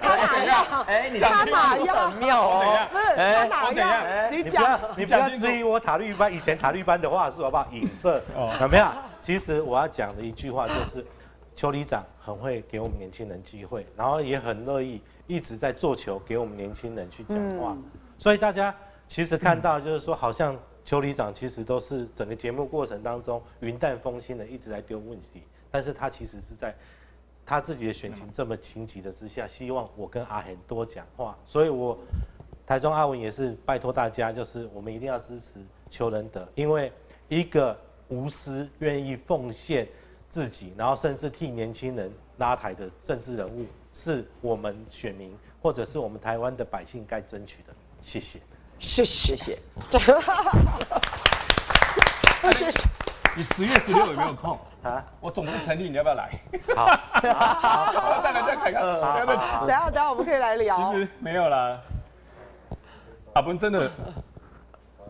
他哪样？哎，你他哪样？很妙哦，不是他哪样？你讲，你不要质疑我塔绿班以前塔绿班的话术好不好？影射有没有？其实我要讲的一句话就是，邱里长很会给我们年轻人机会，然后也很乐意一直在做球给我们年轻人去讲话。所以大家其实看到就是说，好像邱里长其实都是整个节目过程当中云淡风轻的一直在丢问题。但是他其实是在他自己的选情这么紧急的之下，希望我跟阿恒多讲话，所以我台中阿文也是拜托大家，就是我们一定要支持邱仁德，因为一个无私、愿意奉献自己，然后甚至替年轻人拉台的政治人物，是我们选民或者是我们台湾的百姓该争取的。谢谢，谢谢，谢谢，谢谢。你十月十六有没有空啊？我总部成立，你要不要来？好，好，再来再看看。等下等下，我们可以来聊。其实没有啦，阿文真的，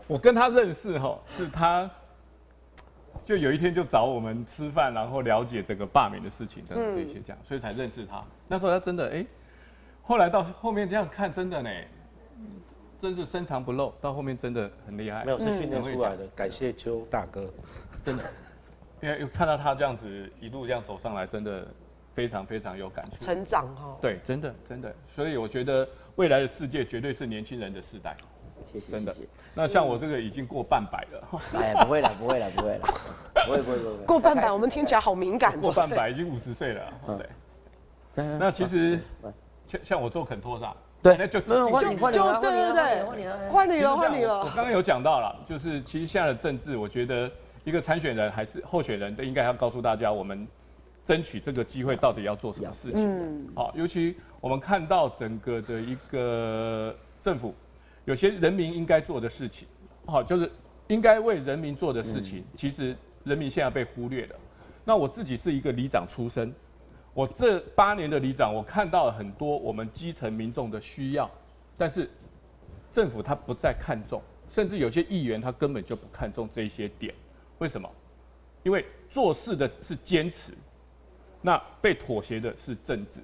我跟他认识哈，是他，就有一天就找我们吃饭，然后了解整个罢免的事情等等这些这样，所以才认识他。那时候他真的哎，后来到后面这样看，真的呢。真是深藏不露，到后面真的很厉害。没有，是训练出来的。感谢邱大哥，真的，因为又看到他这样子一路这样走上来，真的非常非常有感触。成长哈。对，真的真的，所以我觉得未来的世界绝对是年轻人的世代。谢谢。真的。那像我这个已经过半百了。哎，不会了，不会了，不会了，不会不会不会。过半百，我们听起来好敏感。过半百已经五十岁了，对。那其实像像我做肯托萨。对，那就就就对对对，换你了，换你了。我刚刚有讲到了，就是其实现在的政治，我觉得一个参选人还是候选人，都应该要告诉大家，我们争取这个机会到底要做什么事情。嗯，好，尤其我们看到整个的一个政府，有些人民应该做的事情，好，就是应该为人民做的事情，其实人民现在被忽略了。那我自己是一个里长出身。我这八年的里长，我看到了很多我们基层民众的需要，但是政府他不再看重，甚至有些议员他根本就不看重这些点。为什么？因为做事的是坚持，那被妥协的是政治。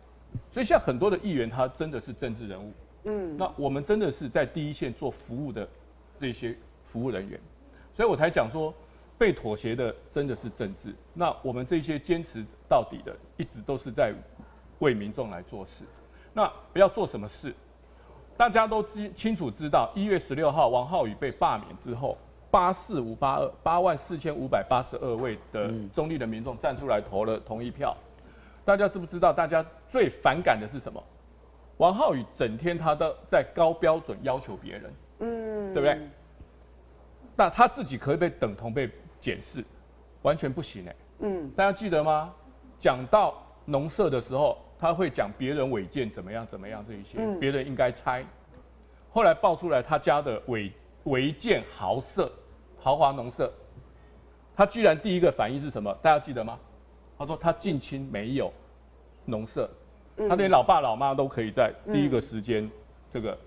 所以像很多的议员，他真的是政治人物。嗯，那我们真的是在第一线做服务的这些服务人员，所以我才讲说。被妥协的真的是政治，那我们这些坚持到底的，一直都是在为民众来做事。那不要做什么事，大家都知清楚知道，一月十六号王浩宇被罢免之后，八四五八二八万四千五百八十二位的中立的民众站出来投了同意票。大家知不知道？大家最反感的是什么？王浩宇整天他都在高标准要求别人，嗯，对不对？那他自己可以被等同被检视，完全不行哎。嗯，大家记得吗？讲到农舍的时候，他会讲别人违建怎么样怎么样这一些，别人应该拆。后来爆出来他家的违违建豪舍，豪华农舍，他居然第一个反应是什么？大家记得吗？他说他近亲没有农舍，他连老爸老妈都可以在第一个时间这个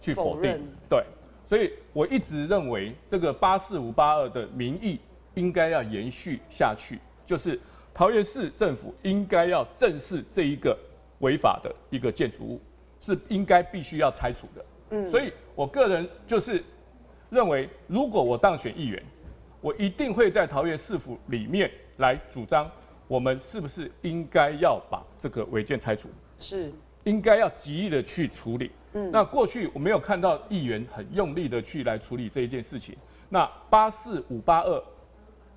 去否定。对，所以我一直认为这个八四五八二的民意应该要延续下去，就是桃园市政府应该要正视这一个违法的一个建筑物，是应该必须要拆除的。嗯，所以我个人就是认为，如果我当选议员，我一定会在桃园市府里面。来主张，我们是不是应该要把这个违建拆除？是，应该要极力的去处理。嗯，那过去我没有看到议员很用力的去来处理这一件事情。那八四五八二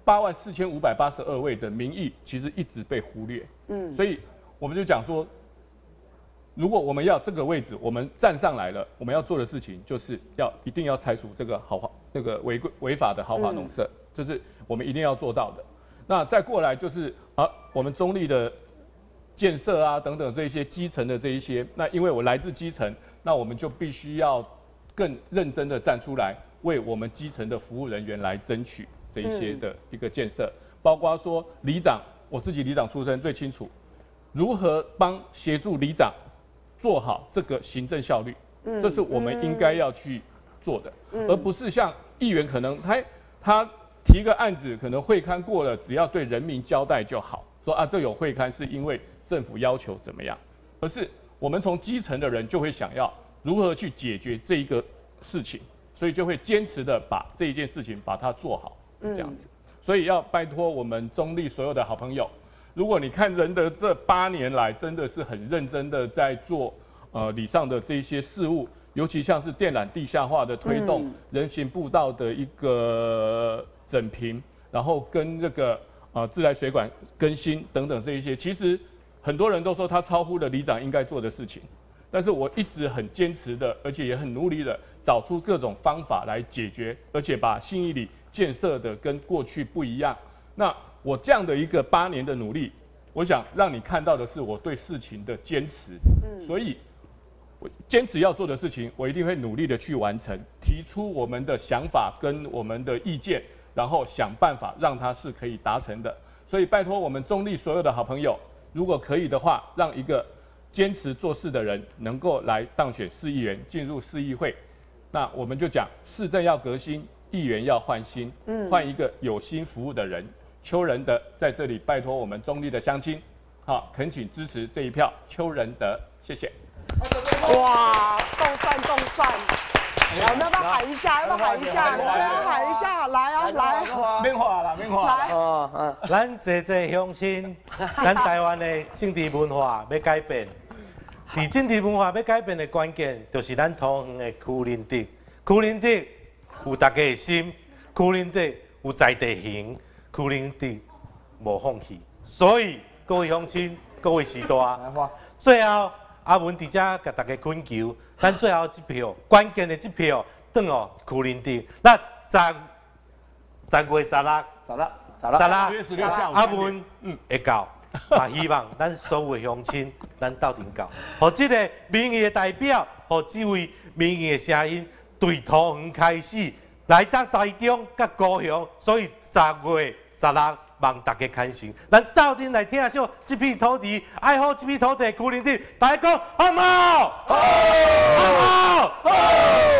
八万四千五百八十二位的民意，其实一直被忽略。嗯，所以我们就讲说，如果我们要这个位置，我们站上来了，我们要做的事情就是要一定要拆除这个豪华那个违规违法的豪华农舍，嗯，这是我们一定要做到的。那再过来就是啊，我们中立的建设啊等等这一些基层的这一些，那因为我来自基层，那我们就必须要更认真的站出来，为我们基层的服务人员来争取这一些的一个建设，包括说里长，我自己里长出身最清楚，如何帮协助里长做好这个行政效率，嗯。这是我们应该要去做的，而不是像议员可能他他。提个案子，可能会刊过了，只要对人民交代就好。说啊，这有会刊是因为政府要求怎么样？而是我们从基层的人就会想要如何去解决这一个事情，所以就会坚持的把这一件事情把它做好，是这样子。所以要拜托我们中立所有的好朋友，如果你看仁德这八年来真的是很认真的在做呃礼上的这一些事务，尤其像是电缆地下化的推动、人行步道的一个。整平，然后跟这个啊自来水管更新等等这一些，其实很多人都说他超乎了里长应该做的事情，但是我一直很坚持的，而且也很努力的找出各种方法来解决，而且把信义里建设的跟过去不一样。那我这样的一个八年的努力，我想让你看到的是我对事情的坚持。嗯，所以我坚持要做的事情，我一定会努力的去完成，提出我们的想法跟我们的意见。然后想办法让它是可以达成的，所以拜托我们中立所有的好朋友，如果可以的话，让一个坚持做事的人能够来当选市议员，进入市议会，那我们就讲市政要革新，议员要换新，嗯，换一个有心服务的人。邱仁德在这里拜托我们中立的乡亲，好，恳请支持这一票邱仁德，谢谢。哇，动算动算。好，要不要喊一下？要不要喊一下？你先喊一下，来啊，来！免话啦，免话。来，哦，嗯，咱这这乡亲，咱台湾的政治文化要改变。而政治文化要改变的关键，就是咱桃园的区仁德。区仁德有大家的心，区仁德有在地形，区仁德无放弃。所以各位乡亲，各位时代，最后阿文伫遮甲大家恳求。咱最后一票，关键的一票，等哦，区仁德。那十十月十六，十六，十六，阿文嗯会到，也希望咱所有的乡亲，咱斗阵到，和即个民意的代表，和即位民意的声音，对桃园开始来到台中甲高雄，所以十月十六。帮大家开心，咱到底来听下，这片土地爱好这片土地，区仁德，大家讲好唔好？好，好，好，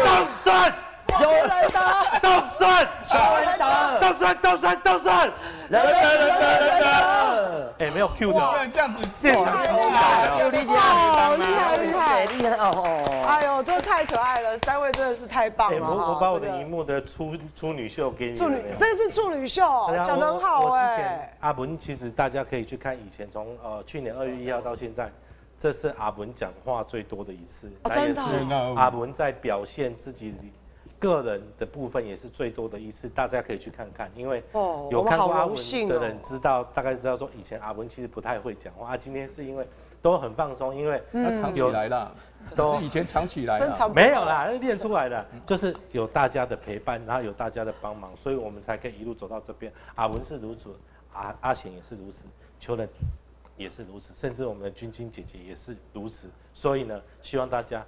当选，邱仁德，当选，邱仁德，当选，当选，当选，仁德，仁德，仁德，哎，没有 Q 的，不能这样子，现场厉害，厉害，厉害，厉害，厉害哦！哎呦，这太可爱了，三位真的是太棒了。我我把我的荧幕的处处女秀给你。处女，这是处女秀，讲得很好哎。阿文，其实大家可以去看以前从呃去年二月一号到现在，这是阿文讲话最多的一次，真的。阿文在表现自己个人的部分也是最多的一次，大家可以去看看，因为有看过阿文的人知道，大概知道说以前阿文其实不太会讲话，啊，今天是因为。都很放松，因为他藏起来了，都以前藏起来了，没有啦，练出来的，就是有大家的陪伴，然后有大家的帮忙，所以我们才可以一路走到这边。阿文是如此，阿阿贤也是如此，邱仁也是如此，甚至我们的君君姐姐也是如此。所以呢，希望大家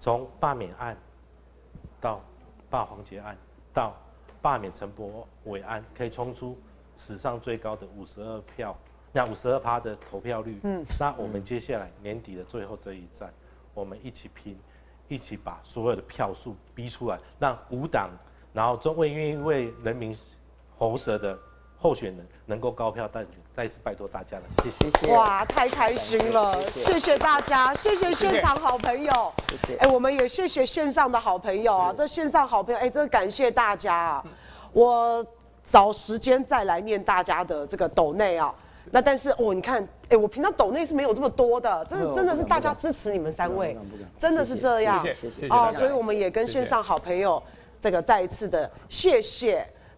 从罢免案到罢黄杰案到罢免陈柏伟案，可以冲出史上最高的五十二票。那五十二趴的投票率，嗯，那我们接下来年底的最后这一战，我们一起拼，一起把所有的票数逼出来，让五党，然后中卫愿意为人民喉舌的候选人能够高票当选，再一次拜托大家了，谢谢。谢谢。哇，太开心了，谢谢，谢谢。大家，谢谢现场好朋友，谢谢。哎，我们也谢谢线上的好朋友啊，这线上好朋友，哎，真的感谢大家啊，我找时间再来念大家的这个斗内啊。那但是哦，你看，哎，我平常斗内是没有这么多的，真的真的是大家支持你们三位，真的是这样，谢谢，谢谢啊，所以我们也跟线上好朋友这个再一次的谢谢。